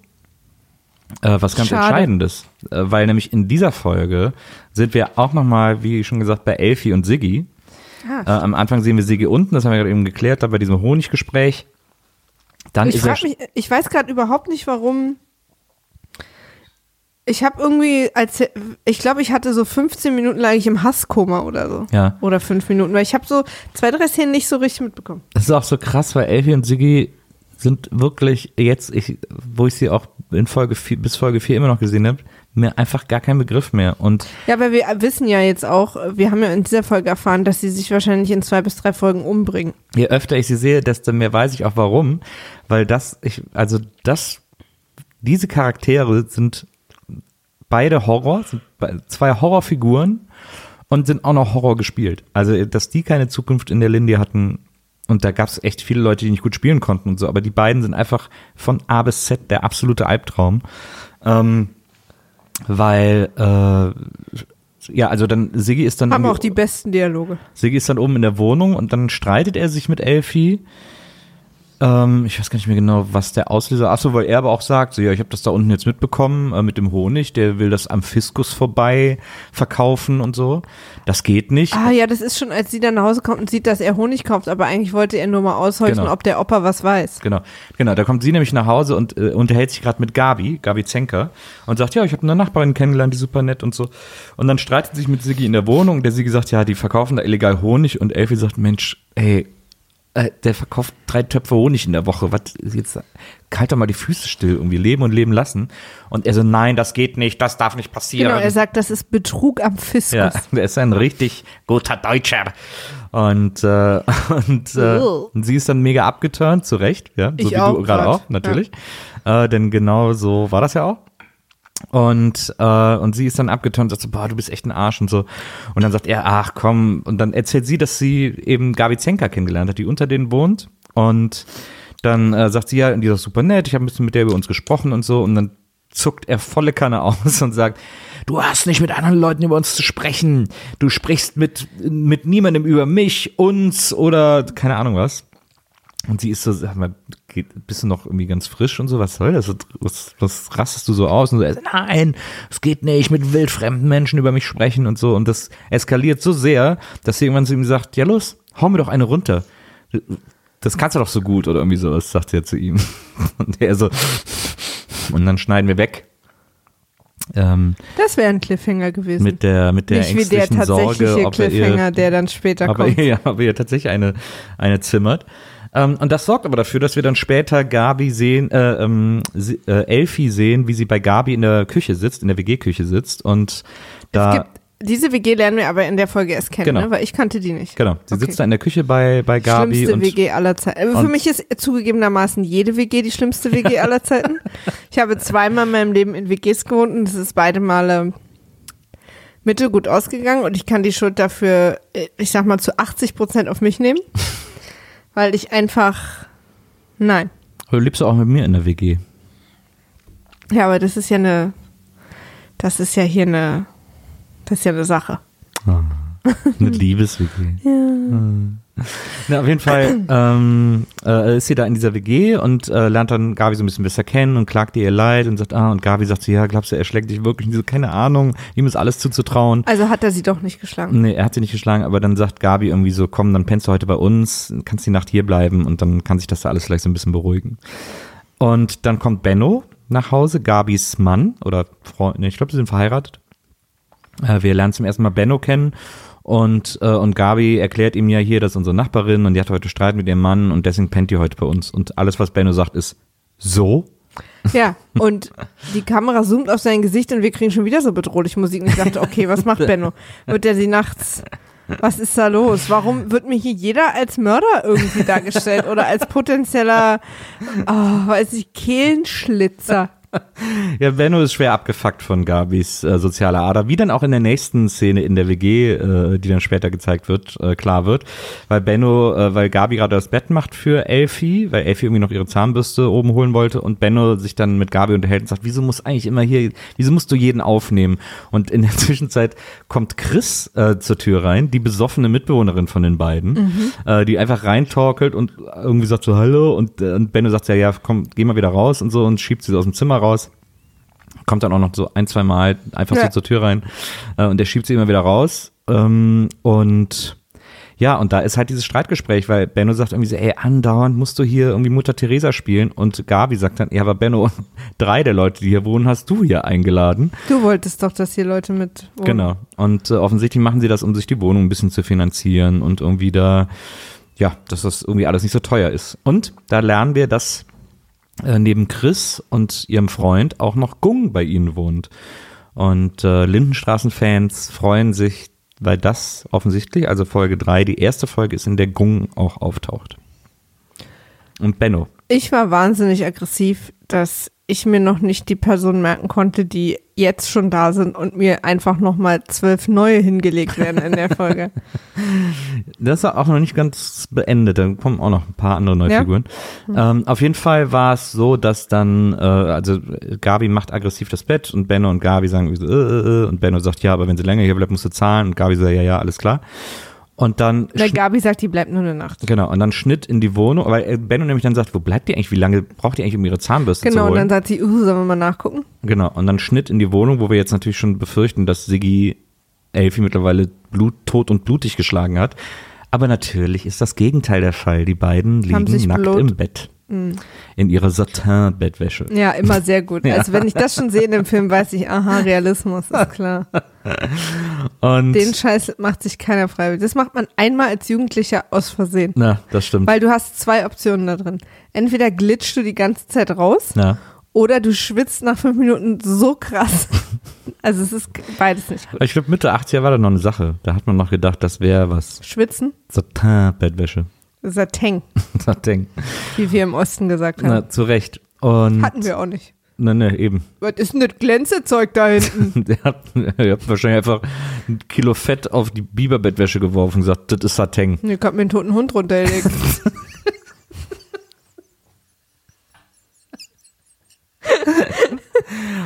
äh, was ganz Schade. Entscheidendes. Äh, weil nämlich in dieser Folge sind wir auch nochmal, wie schon gesagt, bei Elfi und Siggi. Ah. Äh, am Anfang sehen wir Siggi unten, das haben wir gerade eben geklärt, da bei diesem Honiggespräch. Dann Ich frage mich, ich weiß gerade überhaupt nicht, warum. Ich habe irgendwie, als ich glaube, ich hatte so 15 Minuten lang ich im Hasskoma oder so. Ja. Oder fünf Minuten, weil ich habe so zwei, drei Szenen nicht so richtig mitbekommen. Das ist auch so krass, weil Elfi und Siggi sind wirklich jetzt, ich, wo ich sie auch in Folge 4, bis Folge 4 immer noch gesehen habe, mir einfach gar kein Begriff mehr. Und Ja, aber wir wissen ja jetzt auch, wir haben ja in dieser Folge erfahren, dass sie sich wahrscheinlich in zwei bis drei Folgen umbringen. je öfter ich sie sehe, desto mehr weiß ich auch warum. Weil das, ich, also das, diese Charaktere sind beide Horror, sind zwei Horrorfiguren und sind auch noch Horror gespielt. Also, dass die keine Zukunft in der Lindy hatten, und da gab es echt viele Leute, die nicht gut spielen konnten und so, aber die beiden sind einfach von A bis Z der absolute Albtraum. Ähm, weil, äh, ja, also dann, Siggi ist dann Haben auch die besten Dialoge. Siggi ist dann oben in der Wohnung und dann streitet er sich mit Elfi. Ähm, ich weiß gar nicht mehr genau, was der Auslöser. Achso, weil er aber auch sagt, so, ja, ich habe das da unten jetzt mitbekommen äh, mit dem Honig. Der will das am Fiskus vorbei verkaufen und so. Das geht nicht. Ah ja, das ist schon, als sie dann nach Hause kommt und sieht, dass er Honig kauft, aber eigentlich wollte er nur mal aushorchen, Genau. ob der Opa was weiß. Genau, genau. Da kommt sie nämlich nach Hause und äh, unterhält sich gerade mit Gabi, Gabi Zenker, und sagt, ja, ich habe eine Nachbarin kennengelernt, die super nett und so. Und dann streitet sie sich mit Siggi in der Wohnung. Der Siggi sagt, ja, die verkaufen da illegal Honig. Und Elfi sagt, Mensch, ey, äh, der verkauft drei Töpfe Honig in der Woche. Was jetzt? Halt doch mal die Füße still, irgendwie leben und leben lassen. Und er so, nein, das geht nicht, das darf nicht passieren. Genau, er sagt, das ist Betrug am Fiskus. Ja, der (laughs) ist ein richtig guter Deutscher. Und, äh, (laughs) und, äh, Oh. und sie ist dann mega abgeturnt, zu Recht, ja, so Ich wie auch du gerade auch, natürlich. Äh, denn genau so war das ja auch. Und, äh, und sie ist dann abgeturnt und sagt so, boah, du bist echt ein Arsch und so. Und dann sagt er, ach komm. Und dann erzählt sie, dass sie eben Gabi Zenka kennengelernt hat, die unter denen wohnt. Und dann äh, sagt sie, ja, die ist super nett, ich habe ein bisschen mit der über uns gesprochen und so. Und dann zuckt er volle Kanne aus (laughs) und sagt, du hast nicht mit anderen Leuten über uns zu sprechen. Du sprichst mit, mit niemandem über mich, uns oder keine Ahnung was. Und sie ist so, sag mal, geht, bist du noch irgendwie ganz frisch und so, was soll das? Was, was rastest du so aus? Und so, er nein, es geht nicht, mit wildfremden Menschen über mich sprechen und so. Und das eskaliert so sehr, dass sie irgendwann zu ihm sagt, ja los, hau mir doch eine runter. Das kannst du doch so gut oder irgendwie sowas, sagt ja zu ihm. (laughs) Und er so, und dann schneiden wir weg. Ähm, Das wäre ein Cliffhanger gewesen. mit der, mit der Nicht wie der tatsächliche Sorge, ob er Cliffhanger, ihr, der dann später aber, kommt. (laughs) ja, ob ihr tatsächlich eine, eine zimmert. Ähm, und das sorgt aber dafür, dass wir dann später Gabi sehen, äh, ähm, sie, äh, Elfi sehen, wie sie bei Gabi in der Küche sitzt, in der WG-Küche sitzt und da. Diese WG lernen wir aber in der Folge erst kennen, Genau. ne? weil ich kannte die nicht. Genau, sie Okay. sitzt da in der Küche bei, bei Gabi schlimmste und WG aller Zeiten. Äh, Für mich ist zugegebenermaßen jede WG die schlimmste WG aller Zeiten. (laughs) Ich habe zweimal in meinem Leben in WGs gewohnt und es ist beide Male mittelgut ausgegangen und ich kann die Schuld dafür, äh, ich sag mal, zu 80 Prozent auf mich nehmen, weil ich einfach, nein. du lebst auch mit mir in der WG. Ja, aber das ist ja eine, das ist ja hier eine, das ist ja eine Sache. Eine Liebes-WG. Ja. (laughs) Na, auf jeden Fall ähm, äh, ist sie da in dieser WG und äh, lernt dann Gabi so ein bisschen besser kennen und klagt ihr ihr Leid und sagt, ah, und Gabi sagt sie, ja, glaubst du, er schlägt dich wirklich? Und so, keine Ahnung, ihm ist alles zuzutrauen. Also hat er sie doch nicht geschlagen. Nee, er hat sie nicht geschlagen, aber dann sagt Gabi irgendwie so, komm, dann pennst du heute bei uns, kannst die Nacht hier bleiben und dann kann sich das da alles vielleicht so ein bisschen beruhigen. Und dann kommt Benno nach Hause, Gabis Mann oder Freund, nee, ich glaube, sie sind verheiratet. Äh, wir lernen zum ersten Mal Benno kennen und, äh, und Gabi erklärt ihm ja hier, das ist unsere Nachbarin und die hat heute Streit mit ihrem Mann und deswegen pennt die heute bei uns. Und alles, was Benno sagt, ist so. Ja, und die Kamera zoomt auf sein Gesicht und wir kriegen schon wieder so bedrohliche Musik. Und ich dachte, okay, was macht Benno? Wird er sie nachts, was ist da los? Warum wird mir hier jeder als Mörder irgendwie dargestellt oder als potenzieller, oh, weiß ich, Kehlenschlitzer? (laughs) Ja, Benno ist schwer abgefuckt von Gabis äh, sozialer Ader, wie dann auch in der nächsten Szene in der WG, äh, die dann später gezeigt wird, äh, klar wird, weil Benno, äh, weil Gabi gerade das Bett macht für Elfi, weil Elfi irgendwie noch ihre Zahnbürste oben holen wollte und Benno sich dann mit Gabi unterhält und sagt, wieso muss eigentlich immer hier, wieso musst du jeden aufnehmen? Und in der (laughs) Zwischenzeit kommt Chris äh, zur Tür rein, die besoffene Mitbewohnerin von den beiden, äh, die einfach reintorkelt und irgendwie sagt so Hallo und, äh, und Benno sagt ja, ja, komm, geh mal wieder raus und so und schiebt sie aus dem Zimmer raus. kommt dann auch noch so ein, zwei Mal einfach Ja. so zur Tür rein äh, und der schiebt sie immer wieder raus. Ähm, und ja, und da ist halt dieses Streitgespräch, weil Benno sagt irgendwie so, ey, andauernd musst du hier irgendwie Mutter Teresa spielen und Gabi sagt dann, ja, aber Benno, (laughs) drei der Leute, die hier wohnen, hast du hier eingeladen. Du wolltest doch, dass hier Leute mit. wohnen. Genau. Und äh, offensichtlich machen sie das, um sich die Wohnung ein bisschen zu finanzieren und irgendwie da, ja, dass das irgendwie alles nicht so teuer ist. Und da lernen wir, dass äh, neben Chris und ihrem Freund auch noch Gung bei ihnen wohnt. Und äh, Lindenstraßen-Fans freuen sich, weil das offensichtlich, also Folge 3, die erste Folge ist, in der Gung auch auftaucht. Und Benno. Ich war wahnsinnig aggressiv, dass ich mir noch nicht die Personen merken konnte, die jetzt schon da sind und mir einfach nochmal zwölf neue hingelegt werden in der Folge. (laughs) Das ist auch noch nicht ganz beendet, dann kommen auch noch ein paar andere neue Ja? Figuren. Ähm, auf jeden Fall war es so, dass dann, äh, also Gabi macht aggressiv das Bett und Benno und Gabi sagen so, äh, äh, äh, und Benno sagt, ja, aber wenn sie länger hier bleibt, musst du zahlen und Gabi sagt, ja, ja, alles klar. Und dann, schn- Gabi sagt, die bleibt nur eine Nacht. genau, und dann Schnitt in die Wohnung, weil äh, Benno nämlich dann sagt, wo bleibt die eigentlich, wie lange braucht die eigentlich, um ihre Zahnbürste Genau, zu und holen? dann sagt sie, uh, sollen wir mal nachgucken? Genau, und dann Schnitt in die Wohnung, wo wir jetzt natürlich schon befürchten, dass Siggi Elfi mittlerweile blut, tot und blutig geschlagen hat. Aber natürlich ist das Gegenteil der Fall. Die beiden liegen nackt blot- im Bett. In ihrer Satin-Bettwäsche. Ja, immer sehr gut. (laughs) Ja. Also wenn ich das schon sehe in dem Film, weiß ich, aha, Realismus, ist klar. (laughs) Und Den Scheiß macht sich keiner freiwillig. Das macht man einmal als Jugendlicher aus Versehen. na, das stimmt. Weil du hast zwei Optionen da drin. Entweder glitschst du die ganze Zeit raus ja. oder du schwitzt nach fünf Minuten so krass. (laughs) Also es ist beides nicht gut. Ich glaube, Mitte 80er war da noch eine Sache. Da hat man noch gedacht, das wäre was. Schwitzen, Satin-Bettwäsche. Satin, (laughs) Satin. wie wir im Osten gesagt haben. Na, zu Recht. Und, Hatten wir auch nicht. Na, ne, eben. Was ist denn das Glänzezeug da hinten? (laughs) Der hat, ihr habt wahrscheinlich einfach ein Kilo Fett auf die Biberbettwäsche geworfen und gesagt, das ist Satin. Ich hab mir einen toten Hund runtergelegt. (laughs)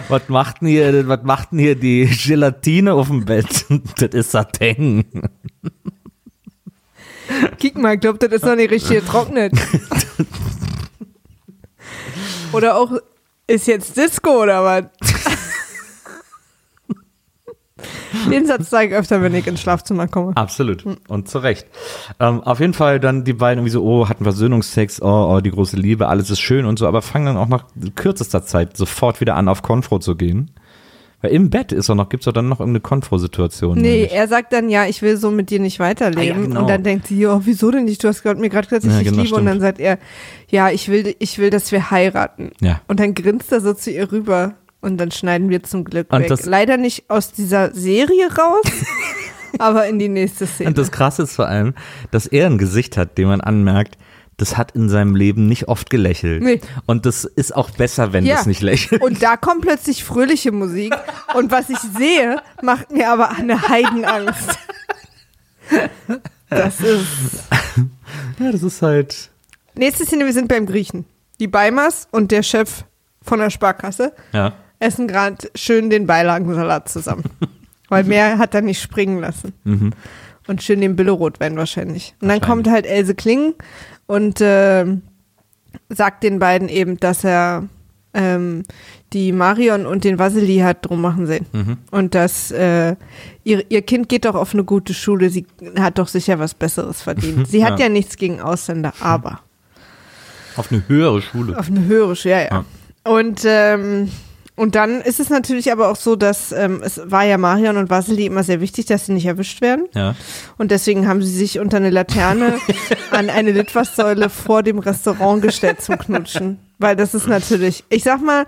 Was macht denn hier, was macht denn hier die Gelatine auf dem Bett? Das ist Satin. Kick mal, ich glaub, das ist noch nicht richtig getrocknet. oder auch, ist jetzt Disco oder was? Den Satz sage ich öfter, wenn ich ins Schlafzimmer komme. Absolut. Und zu Recht. Ähm, auf jeden Fall dann die beiden irgendwie so, oh, hatten Versöhnungsex, oh, oh, die große Liebe, alles ist schön und so, aber fangen dann auch nach kürzester Zeit sofort wieder an, auf Konfro zu gehen. Weil im Bett ist doch noch, gibt's doch dann noch irgendeine Konfro-Situation. Nee, nämlich. er sagt dann, ja, ich will so mit dir nicht weiterleben. Ah, ja, genau. Und dann denkt sie, oh, wieso denn nicht? Du hast mir gerade gesagt, dass Ja, ich dich genau, liebe. Und stimmt. dann sagt er, ja, ich will, ich will, dass wir heiraten. Ja. Und dann grinst er so zu ihr rüber. Und dann schneiden wir zum Glück Und weg. das- Leider nicht aus dieser Serie raus, (laughs) aber in die nächste Szene. Und das Krasse ist vor allem, dass er ein Gesicht hat, dem man anmerkt, das hat in seinem Leben nicht oft gelächelt. Nee. Und das ist auch besser, wenn Ja. das nicht lächelt. Und da kommt plötzlich fröhliche Musik. Und was ich sehe, macht mir aber eine Heidenangst. Das ist. Ja, das ist halt. Nächste Szene, wir sind beim Griechen. Die Beimers und der Chef von der Sparkasse Ja. essen gerade schön den Beilagensalat zusammen. (laughs) Weil mehr hat er nicht springen lassen. Und schön den Billerotwein wahrscheinlich. Und dann Wahrscheinlich. kommt halt Else Kling und ähm, sagt den beiden eben, dass er ähm, die Marion und den Vasili hat drum machen sehen. Und dass äh, ihr, ihr Kind geht doch auf eine gute Schule, sie hat doch sicher was Besseres verdient. Sie hat Ja. ja nichts gegen Ausländer, aber Auf eine höhere Schule. auf eine höhere Schule, ja, ja. Ja. Und, ähm, und dann ist es natürlich aber auch so, dass ähm, es war ja Marion und Vasili immer sehr wichtig, dass sie nicht erwischt werden. Ja. Und deswegen haben sie sich unter eine Laterne (laughs) an eine Litfaßsäule vor dem Restaurant gestellt zum Knutschen. Weil das ist natürlich, ich sag mal,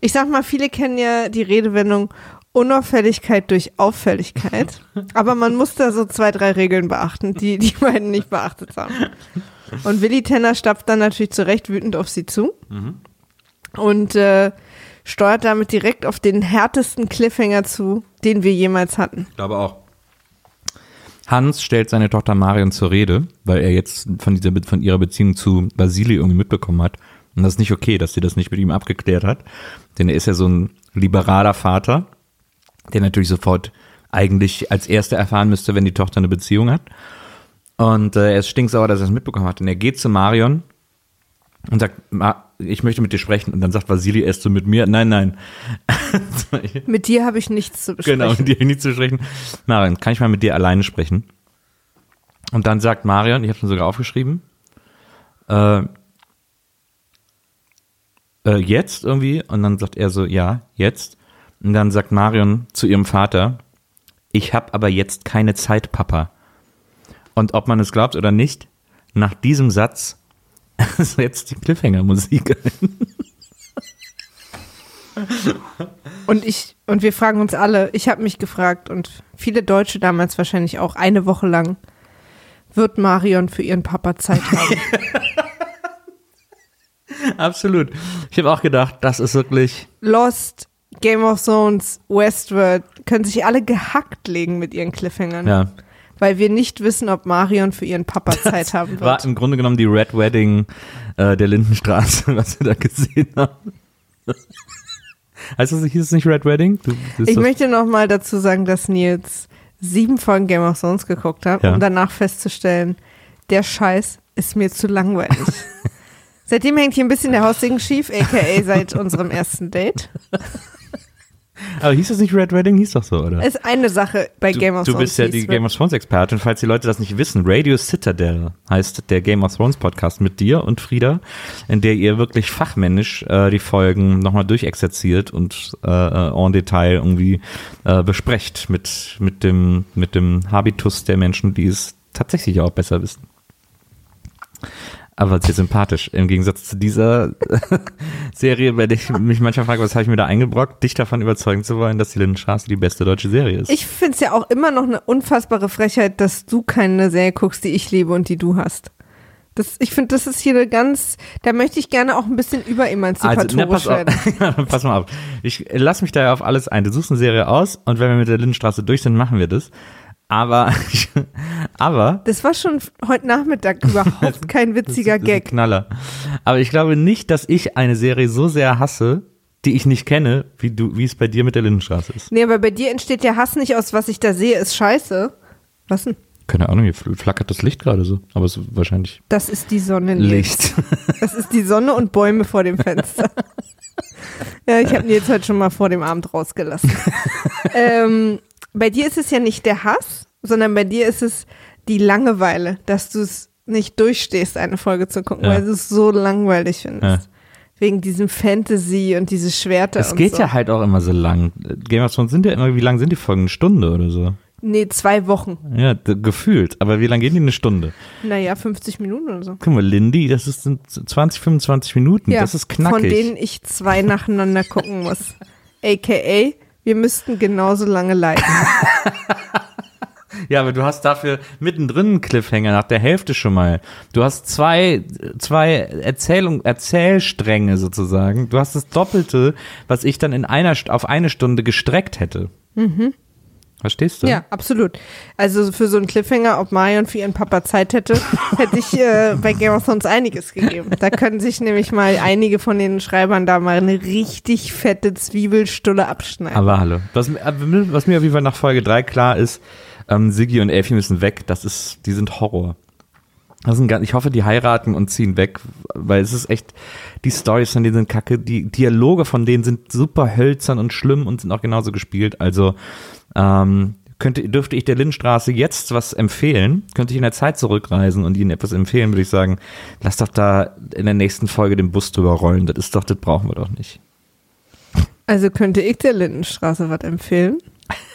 ich sag mal, viele kennen ja die Redewendung Unauffälligkeit durch Auffälligkeit. Aber man muss da so zwei, drei Regeln beachten, die die beiden nicht beachtet haben. Und Willi Tenner stapft dann natürlich zurecht wütend auf sie zu. Und äh, steuert damit direkt auf den härtesten Cliffhanger zu, den wir jemals hatten. Ich glaube auch. Hans stellt seine Tochter Marion zur Rede, weil er jetzt von, dieser, von ihrer Beziehung zu Vasili irgendwie mitbekommen hat. Und das ist nicht okay, dass sie das nicht mit ihm abgeklärt hat. Denn er ist ja so ein liberaler Vater, der natürlich sofort eigentlich als Erster erfahren müsste, wenn die Tochter eine Beziehung hat. Und äh, er ist stinksauer, dass er es mitbekommen hat. Und er geht zu Marion und sagt, "Ma, ich möchte mit dir sprechen. Und dann sagt Vasili erst so mit mir, nein, nein. (laughs) Mit dir habe ich nichts zu besprechen. Genau, mit dir nicht zu sprechen. Marion, kann ich mal mit dir alleine sprechen? Und dann sagt Marion, ich habe schon sogar aufgeschrieben, äh, äh, jetzt irgendwie? Und dann sagt er so, ja, jetzt. Und dann sagt Marion zu ihrem Vater, ich habe aber jetzt keine Zeit, Papa. Und ob man es glaubt oder nicht, nach diesem Satz (laughs) setzt die Cliffhanger-Musik ein. Und ich, und wir fragen uns alle, ich habe mich gefragt und viele Deutsche damals wahrscheinlich auch eine Woche lang, wird Marion für ihren Papa Zeit haben? (laughs) Absolut. Ich habe auch gedacht, das ist wirklich Lost, Game of Thrones, Westworld können sich alle gehackt legen mit ihren Cliffhangern. Ja. Weil wir nicht wissen, ob Marion für ihren Papa Zeit haben wird. War im Grunde genommen die Red Wedding äh, der Lindenstraße, (laughs) was wir da gesehen haben. heißt das, hieß es nicht Red Wedding? Du, das Ich möchte noch mal dazu sagen, dass Nils sieben Folgen Game of Thrones geguckt hat, Ja. um danach festzustellen, der Scheiß ist mir zu langweilig. (laughs) Seitdem hängt hier ein bisschen der Haussegen schief, aka seit unserem ersten Date. Aber hieß das nicht Red Wedding? Hieß doch so, oder? Ist eine Sache bei Du, Game of du Thrones. bist ja die Game of Thrones Expertin. Falls die Leute das nicht wissen, Radio Citadel heißt der Game of Thrones Podcast mit dir und Frieda, in der ihr wirklich fachmännisch äh, die Folgen nochmal durchexerziert und äh, äh, en Detail irgendwie äh, besprecht mit, mit, dem, mit dem Habitus der Menschen, die es tatsächlich auch besser wissen. Aber sehr sympathisch. Im Gegensatz zu dieser (laughs) Serie, bei der ich mich manchmal frage, was habe ich mir da eingebrockt, dich davon überzeugen zu wollen, dass die Lindenstraße die beste deutsche Serie ist. Ich finde es ja auch immer noch eine unfassbare Frechheit, dass du keine Serie guckst, die ich liebe und die du hast. Das, ich finde, das ist hier eine ganz, da möchte ich gerne auch ein bisschen überemanzipatorisch Also, na, pass, werden. (laughs) pass mal auf. Ich lass mich da ja auf alles ein. Du suchst eine Serie aus und wenn wir mit der Lindenstraße durch sind, machen wir das. Aber, (laughs) aber Das war schon heute Nachmittag überhaupt (laughs) kein witziger das ein Gag. Knaller. Aber ich glaube nicht, dass ich eine Serie so sehr hasse, die ich nicht kenne, wie du, wie es bei dir mit der Lindenstraße ist. Nee, aber bei dir entsteht der Hass nicht aus, was ich da sehe, ist scheiße. Was denn? Keine Ahnung, hier fl- flackert das Licht gerade so. Aber es ist wahrscheinlich Das ist die Sonne. Licht. (laughs) Das ist die Sonne und Bäume vor dem Fenster. ja, ich habe Nils heute schon mal vor dem Abend rausgelassen. ähm, bei dir ist es ja nicht der Hass, sondern bei dir ist es die Langeweile, dass du es nicht durchstehst, eine Folge zu gucken, Ja. weil du es so langweilig findest. Ja. Wegen diesem Fantasy und diese Schwerter Es geht so. ja halt auch immer so lang. Game of Thrones sind ja immer, wie lang sind die Folgen? Eine Stunde oder so. Nee, zwei Wochen. Ja, gefühlt. Aber wie lang gehen die? Eine Stunde. Naja, 50 Minuten oder so. Guck mal, Lindy, das ist sind 20, 25 Minuten. das ist knackig. Von denen ich zwei nacheinander gucken muss. AKA, wir müssten genauso lange leiden. (laughs) Ja, aber du hast dafür mittendrin einen Cliffhanger nach der Hälfte schon mal. Du hast zwei, zwei Erzählung, Erzählstränge sozusagen. Du hast das Doppelte, was ich dann in einer, auf eine Stunde gestreckt hätte. Verstehst du? Ja, absolut. Also für so einen Cliffhanger, ob Marion für ihren Papa Zeit hätte, (laughs) hätte ich äh, bei Game of Thrones einiges gegeben. Da können sich nämlich mal einige von den Schreibern da mal eine richtig fette Zwiebelstulle abschneiden. Aber hallo. Was, mir- was mir auf jeden Fall nach Folge 3 klar ist, ähm, Siggi und Elfie müssen weg. Das ist, die sind Horror. Das sind ich hoffe, die heiraten und ziehen weg, weil es ist echt, die Stories von denen sind kacke, die Dialoge von denen sind super hölzern und schlimm und sind auch genauso gespielt. Also ähm, könnte, dürfte ich der Lindstraße jetzt was empfehlen, könnte ich in der Zeit zurückreisen und ihnen etwas empfehlen, würde ich sagen, lass doch da in der nächsten Folge den Bus drüber rollen. Das ist doch, das brauchen wir doch nicht. Also könnte ich der Lindenstraße was empfehlen.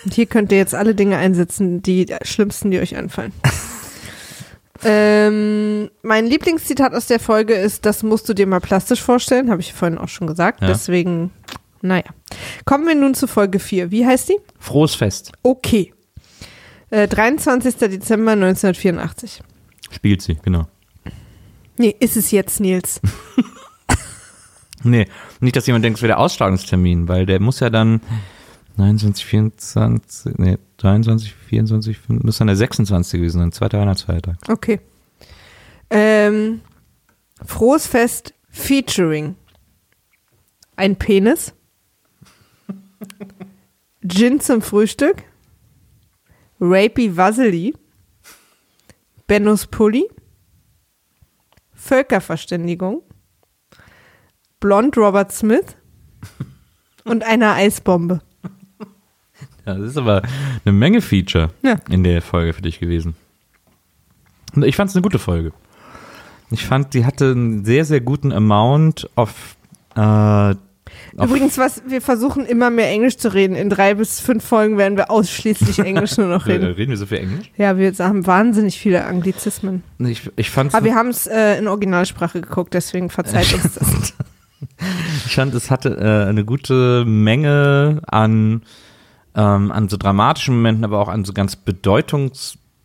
Und hier könnt ihr jetzt alle Dinge einsetzen, die schlimmsten, die euch einfallen. (laughs) ähm, mein Lieblingszitat aus der Folge ist, das musst du dir mal plastisch vorstellen, habe ich vorhin auch schon gesagt. Ja. Deswegen, naja. Kommen wir nun zu Folge 4. Wie heißt die? Frohes Fest. Okay. Äh, 23. Dezember 1984. Spielt sie, genau. Nee, ist es jetzt, Nils. (laughs) (laughs) Nee, nicht, dass jemand denkt, es wäre der Ausstrahlungstermin, weil der muss ja dann 29, 24, nee, 23, 24, 5, muss dann der 26. gewesen sein, zweiter Weihnachtsfeiertag. Okay. Ähm, Frohes Fest featuring ein Penis, (laughs) Gin zum Frühstück, Rapey Vasily, Bennos Pulli, Völkerverständigung, Blond Robert Smith (laughs) und einer Eisbombe. Ja, das ist aber eine Menge Feature Ja. in der Folge für dich gewesen. Und ich fand es eine gute Folge. Ich fand, die hatte einen sehr, sehr guten Amount of. Äh, auf Übrigens, was wir versuchen immer mehr Englisch zu reden. In drei bis fünf Folgen werden wir ausschließlich Englisch nur noch (laughs) reden. reden wir so viel Englisch? Ja, wir haben wahnsinnig viele Anglizismen. Ich, ich fand Aber wir haben es äh, in Originalsprache geguckt, deswegen verzeiht uns das. (laughs) Ich fand, es hatte äh, eine gute Menge an, ähm, an so dramatischen Momenten, aber auch an so ganz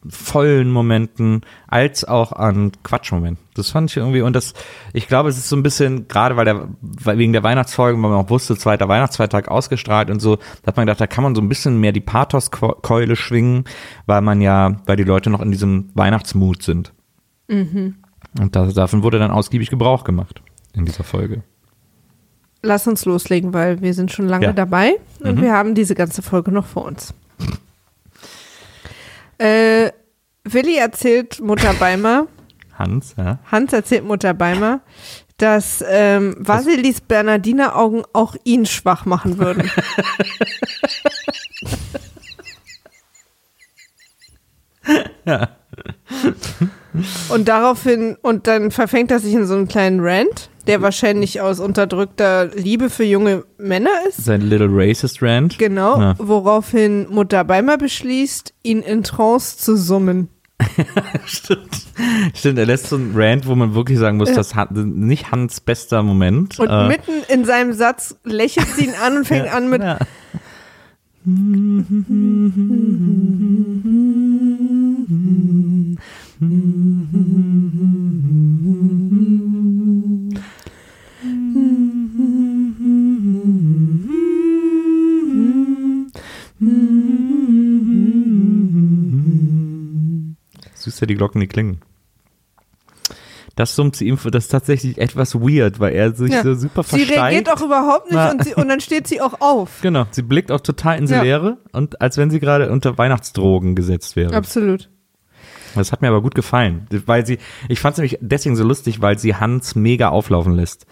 bedeutungsvollen Momenten, als auch an Quatschmomenten. Das fand ich irgendwie, und das, ich glaube, es ist so ein bisschen, gerade weil der, weil wegen der Weihnachtsfolgen, weil man auch wusste, zweiter Weihnachtsfeiertag ausgestrahlt und so, da hat man gedacht, da kann man so ein bisschen mehr die Pathos-Keule schwingen, weil man ja, weil die Leute noch in diesem Weihnachtsmut sind. Und da, davon wurde dann ausgiebig Gebrauch gemacht in dieser Folge. Lass uns loslegen, weil wir sind schon lange Ja. dabei und Mhm. wir haben diese ganze Folge noch vor uns. Äh, Willi erzählt Mutter Beimer, Hans, ja. Hans erzählt Mutter Beimer, dass ähm, Vasilis Bernardiner-Augen auch ihn schwach machen würden. (laughs) Und daraufhin, und dann verfängt er sich in so einen kleinen Rant, der wahrscheinlich aus unterdrückter Liebe für junge Männer ist. Sein Little Racist Rant. Genau, Ja. woraufhin Mutter Beimer beschließt, ihn in Trance zu summen. (laughs) Stimmt. Stimmt, er lässt so einen Rant, wo man wirklich sagen muss, das hat nicht Hans bester Moment. Und Äh, mitten in seinem Satz lächelt sie ihn an und fängt ja, an mit ja. (laughs) Süß ja die Glocken, die klingen. Das summt sie ihm, das ist tatsächlich etwas weird, weil er sich Ja. so super Sie versteigt. reagiert auch überhaupt nicht Na. und, sie, und dann steht sie auch auf. (laughs) Genau, sie blickt auch total in die Ja. Leere und als wenn sie gerade unter Weihnachtsdrogen gesetzt wäre. Absolut. Das hat mir aber gut gefallen, weil sie, ich fand es nämlich deswegen so lustig, weil sie Hans mega auflaufen lässt,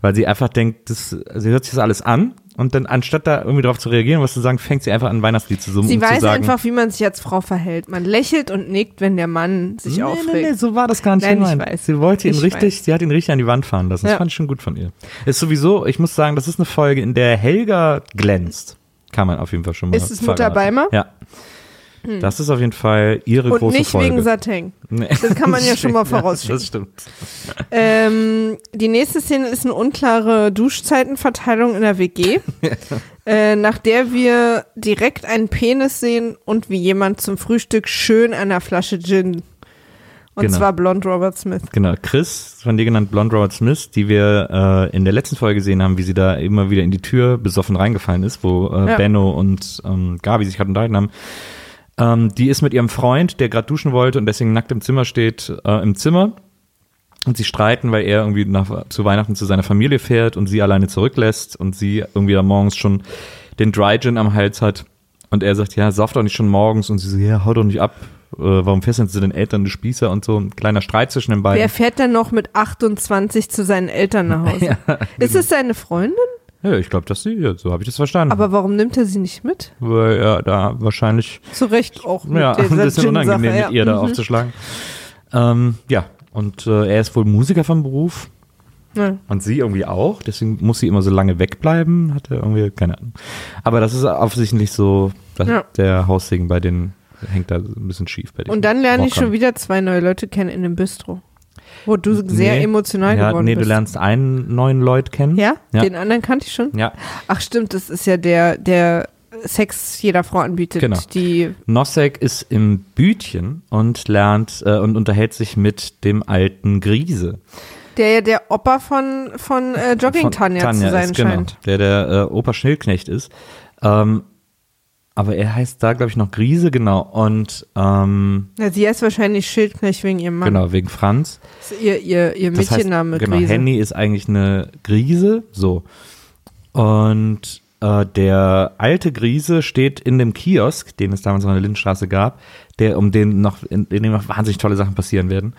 weil sie einfach denkt, das, sie hört sich das alles an und dann anstatt da irgendwie drauf zu reagieren, was zu sagen, fängt sie einfach an ein Weihnachtslied zu summen, Sie um zu weiß sagen, einfach, wie man sich als Frau verhält. Man lächelt und nickt, wenn der Mann sich nee, aufregt. nee, nee, so war das gar nicht Nein, ich gemeint. weiß. Sie wollte ihn Ich richtig, weiß. sie hat ihn richtig an die Wand fahren lassen. Das Ja. fand ich schon gut von ihr. Ist sowieso, ich muss sagen, das ist eine Folge, in der Helga glänzt. Kann man auf jeden Fall schon mal Ist es Mutter. Beimer? Ja. Das ist auf jeden Fall ihre Und große nicht Folge. wegen Sateng. Nee. Das kann man ja (laughs) schon mal vorausschicken. Das stimmt. Ähm, die nächste Szene ist eine unklare Duschzeitenverteilung in der WG, (laughs) äh, nach der wir direkt einen Penis sehen und wie jemand zum Frühstück schön einer Flasche Gin. Und Genau. zwar Blond Robert Smith. Genau, Chris, von dir genannt Blonde Robert Smith, die wir äh, in der letzten Folge gesehen haben, wie sie da immer wieder in die Tür besoffen reingefallen ist, wo äh, Ja. Benno und ähm, Gabi sich gerade unterhalten haben. Ähm, die ist mit ihrem Freund, der gerade duschen wollte und deswegen nackt im Zimmer steht, äh, im Zimmer. Und sie streiten, weil er irgendwie nach, zu Weihnachten zu seiner Familie fährt und sie alleine zurücklässt und sie irgendwie da morgens schon den Dry Gin am Hals hat. Und er sagt, ja, sauf doch nicht schon morgens. Und sie so, ja, hau doch nicht ab. Äh, warum fesseln sie den Eltern die Spießer und so? Ein kleiner Streit zwischen den beiden. Wer fährt denn noch mit 28 zu seinen Eltern nach Hause? (laughs) Ist es seine Freundin? Ja, ich glaube, dass sie, ja, so habe ich das verstanden. Aber warum nimmt er sie nicht mit? Weil er da wahrscheinlich Zu Recht auch mit ja, (laughs) ein bisschen unangenehm mit ja. ihr da Mhm. aufzuschlagen. Ähm, ja, und äh, er ist wohl Musiker vom Beruf Ja. und sie irgendwie auch. Deswegen muss sie immer so lange wegbleiben. Hat er irgendwie, keine Ahnung. Aber das ist offensichtlich so, dass Ja. der Haussegen bei den hängt da ein bisschen schief bei den Und dann lerne ich schon wieder zwei neue Leute kennen in dem Bistro. Wo du sehr Nee. emotional ja, geworden nee, bist. du lernst einen neuen Leut kennen. Ja? Ja. Den anderen kannte ich schon. Ja. Ach stimmt, das ist ja der, der Sex jeder Frau anbietet. Genau. Die, Nosek ist im Bütchen und lernt äh, und unterhält sich mit dem alten Griese. der ja der Opa von, von äh, Jogging Von Tanja, zu sein ist, genau, scheint. Der der äh, Opa Schnellknecht ist. Ähm, aber er heißt da, glaube ich, noch Griese, genau. Und ähm, Ja, sie ist wahrscheinlich Schildknecht wegen ihrem Mann. genau, wegen Franz. Das ist ihr, ihr, ihr Das Mädchenname heißt, genau, Grise. Henny ist eigentlich eine Grise, so. Und äh, der alte Grise steht in dem Kiosk, den es damals noch in der Lindenstraße gab, der um den noch, in, in dem noch wahnsinnig tolle Sachen passieren werden.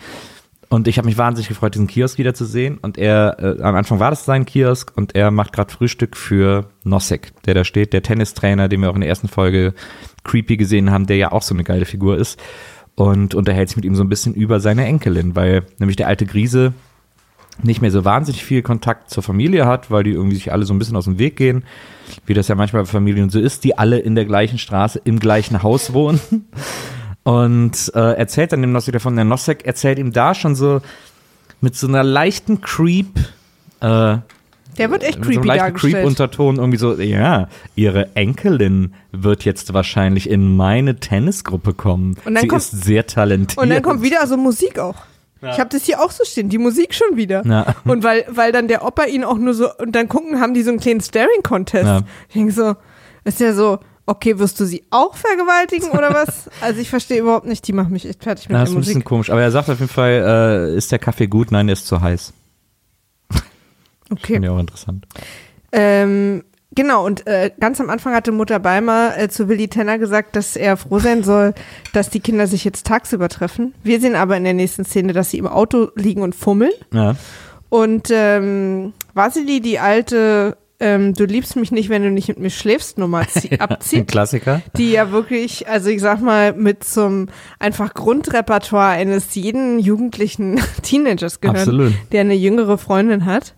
Und ich habe mich wahnsinnig gefreut, diesen Kiosk wiederzusehen. Und er, äh, am Anfang war das sein Kiosk und er macht gerade Frühstück für Nosek, der da steht, der Tennistrainer, den wir auch in der ersten Folge Creepy gesehen haben, der ja auch so eine geile Figur ist. Und unterhält sich mit ihm so ein bisschen über seine Enkelin, weil nämlich der alte Grise nicht mehr so wahnsinnig viel Kontakt zur Familie hat, weil die irgendwie sich alle so ein bisschen aus dem Weg gehen, wie das ja manchmal bei Familien so ist, die alle in der gleichen Straße im gleichen Haus wohnen. Und äh, erzählt dann dem Nosek davon, der Nosek erzählt ihm da schon so mit so einer leichten Creep, äh, Der wird echt so creepy leichten dargestellt. Creep-Unterton irgendwie so, ja, ihre Enkelin wird jetzt wahrscheinlich in meine Tennisgruppe kommen. Und dann Sie kommt- ist sehr talentiert. Und dann kommt wieder so Musik auch. Ich habe das hier auch so stehen, die Musik schon wieder. Ja. Und weil, weil dann der Opa ihn auch nur so, und dann gucken, haben die so einen kleinen Staring-Contest. Ja. Ich denke so, ist ja so, okay, wirst du sie auch vergewaltigen oder was? Also ich verstehe überhaupt nicht, die machen mich echt fertig mit Ja, der das ist ein bisschen Musik. komisch. Aber er sagt auf jeden Fall, äh, ist der Kaffee gut? Nein, der ist zu heiß. Okay. Finde ich auch interessant. Ähm, genau, und äh, ganz am Anfang hatte Mutter Beimer äh, zu Willi Tenner gesagt, dass er froh sein soll, dass die Kinder sich jetzt tagsüber treffen. Wir sehen aber in der nächsten Szene, dass sie im Auto liegen und fummeln. Ja. Und ähm, Vasili, die alte ähm, Du liebst mich nicht, wenn du nicht mit mir schläfst, Nummer (laughs) zie- Ein abzieht. Klassiker. Die ja wirklich, also ich sag mal, mit zum einfach Grundrepertoire eines jeden jugendlichen (laughs) Teenagers gehört, Absolut. der eine jüngere Freundin hat.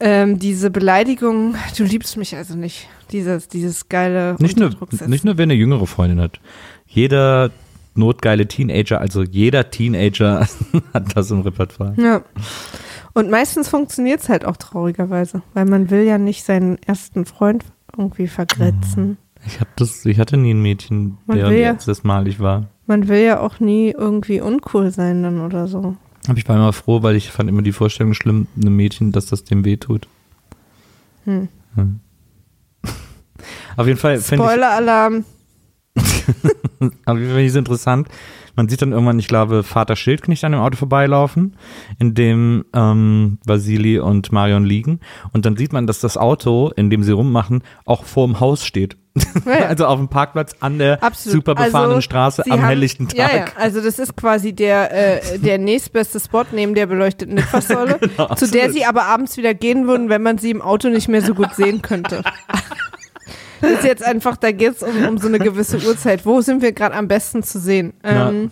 Ähm, diese Beleidigung, du liebst mich also nicht. Dieses, dieses geile Nicht nur, nicht nur, wer eine jüngere Freundin hat. Jeder notgeile Teenager, also jeder Teenager (laughs) hat das im Repertoire. Ja. Und meistens funktioniert es halt auch traurigerweise, weil man will ja nicht seinen ersten Freund irgendwie vergrätzen. Ich, hab das, ich hatte nie ein Mädchen, Man der ja- jetzt das malig war. Man will ja auch nie irgendwie uncool sein dann oder so. Hab ich war immer froh, weil ich fand immer die Vorstellung schlimm, einem Mädchen, dass das dem wehtut. Hm. Hm. Auf jeden Fall ich, Spoiler-Alarm. (laughs) auf jeden Fall finde ich es interessant. Man sieht dann irgendwann, ich glaube, Vater Schildknecht an dem Auto vorbeilaufen, in dem ähm, Vasili und Marion liegen. Und dann sieht man, dass das Auto, in dem sie rummachen, auch vor dem Haus steht. Ja, ja. (laughs) also auf dem Parkplatz an der Absolut. super befahrenen Also, Straße am haben- helllichten Tag. Ja, ja, also das ist quasi der, äh, der nächstbeste Spot neben der beleuchteten Litfaßsäule, (laughs) Genau, zu der sie aber abends wieder gehen würden, wenn man sie im Auto nicht mehr so gut sehen könnte. (laughs) Das ist jetzt einfach, da geht es um, um so eine gewisse Uhrzeit. Wo sind wir gerade am besten zu sehen? Ähm,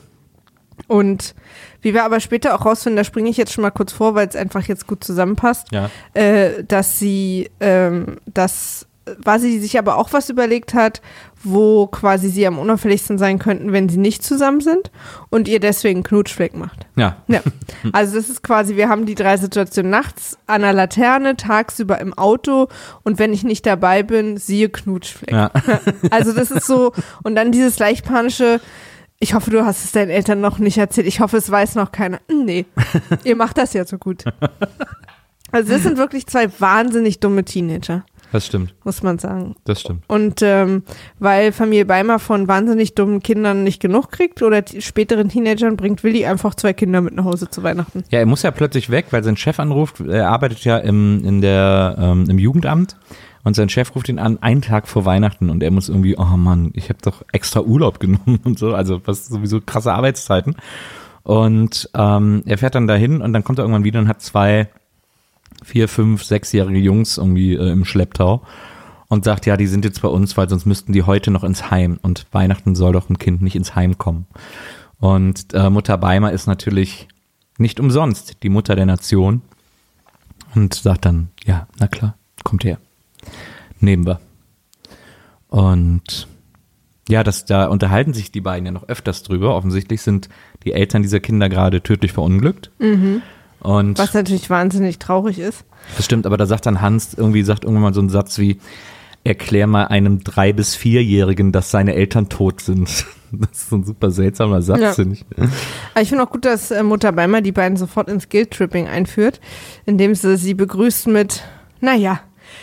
und wie wir aber später auch rausfinden, da springe ich jetzt schon mal kurz vor, weil es einfach jetzt gut zusammenpasst, Ja. äh, dass sie, ähm, dass Vasi sich aber auch was überlegt hat, wo quasi sie am unauffälligsten sein könnten, wenn sie nicht zusammen sind und ihr deswegen Knutschfleck macht. Ja. Ja, also das ist quasi, wir haben die drei Situationen nachts an der Laterne, tagsüber im Auto und wenn ich nicht dabei bin, siehe Knutschfleck. Ja. (laughs) Also das ist so, und dann dieses leicht panische, ich hoffe, du hast es deinen Eltern noch nicht erzählt, ich hoffe, es weiß noch keiner. Hm, Nee, (laughs) ihr macht das ja so gut. Also das sind wirklich zwei wahnsinnig dumme Teenager, Das stimmt. muss man sagen. Das stimmt. Und ähm, weil Familie Beimer von wahnsinnig dummen Kindern nicht genug kriegt oder späteren Teenagern, bringt Willi einfach zwei Kinder mit nach Hause zu Weihnachten. Ja, er muss ja plötzlich weg, weil sein Chef anruft. Er arbeitet ja im, in der, ähm, im Jugendamt und sein Chef ruft ihn an, einen Tag vor Weihnachten und er muss irgendwie, oh Mann, ich habe doch extra Urlaub (laughs) genommen und so, also was sowieso krasse Arbeitszeiten. Und ähm, er fährt dann dahin und dann kommt er irgendwann wieder und hat zwei, vier, fünf, sechsjährige Jungs irgendwie äh, im Schlepptau und sagt, ja, die sind jetzt bei uns, weil sonst müssten die heute noch ins Heim und Weihnachten soll doch ein Kind nicht ins Heim kommen. Und äh, Mutter Beimer ist natürlich nicht umsonst die Mutter der Nation und sagt dann, ja, na klar, kommt her. Nehmen wir. Und ja, das, da unterhalten sich die beiden ja noch öfters drüber. Offensichtlich sind die Eltern dieser Kinder gerade tödlich verunglückt. Und Was natürlich wahnsinnig traurig ist. das stimmt, aber da sagt dann Hans irgendwie, sagt irgendwann mal so einen Satz wie, erklär mal einem drei- bis vierjährigen, dass seine Eltern tot sind. (laughs) Das ist so ein super seltsamer Satz, Ja. finde ich. Aber ich finde auch gut, dass äh, Mutter Beimer die beiden sofort ins Guilt-Tripping einführt, indem sie sie begrüßt mit, naja,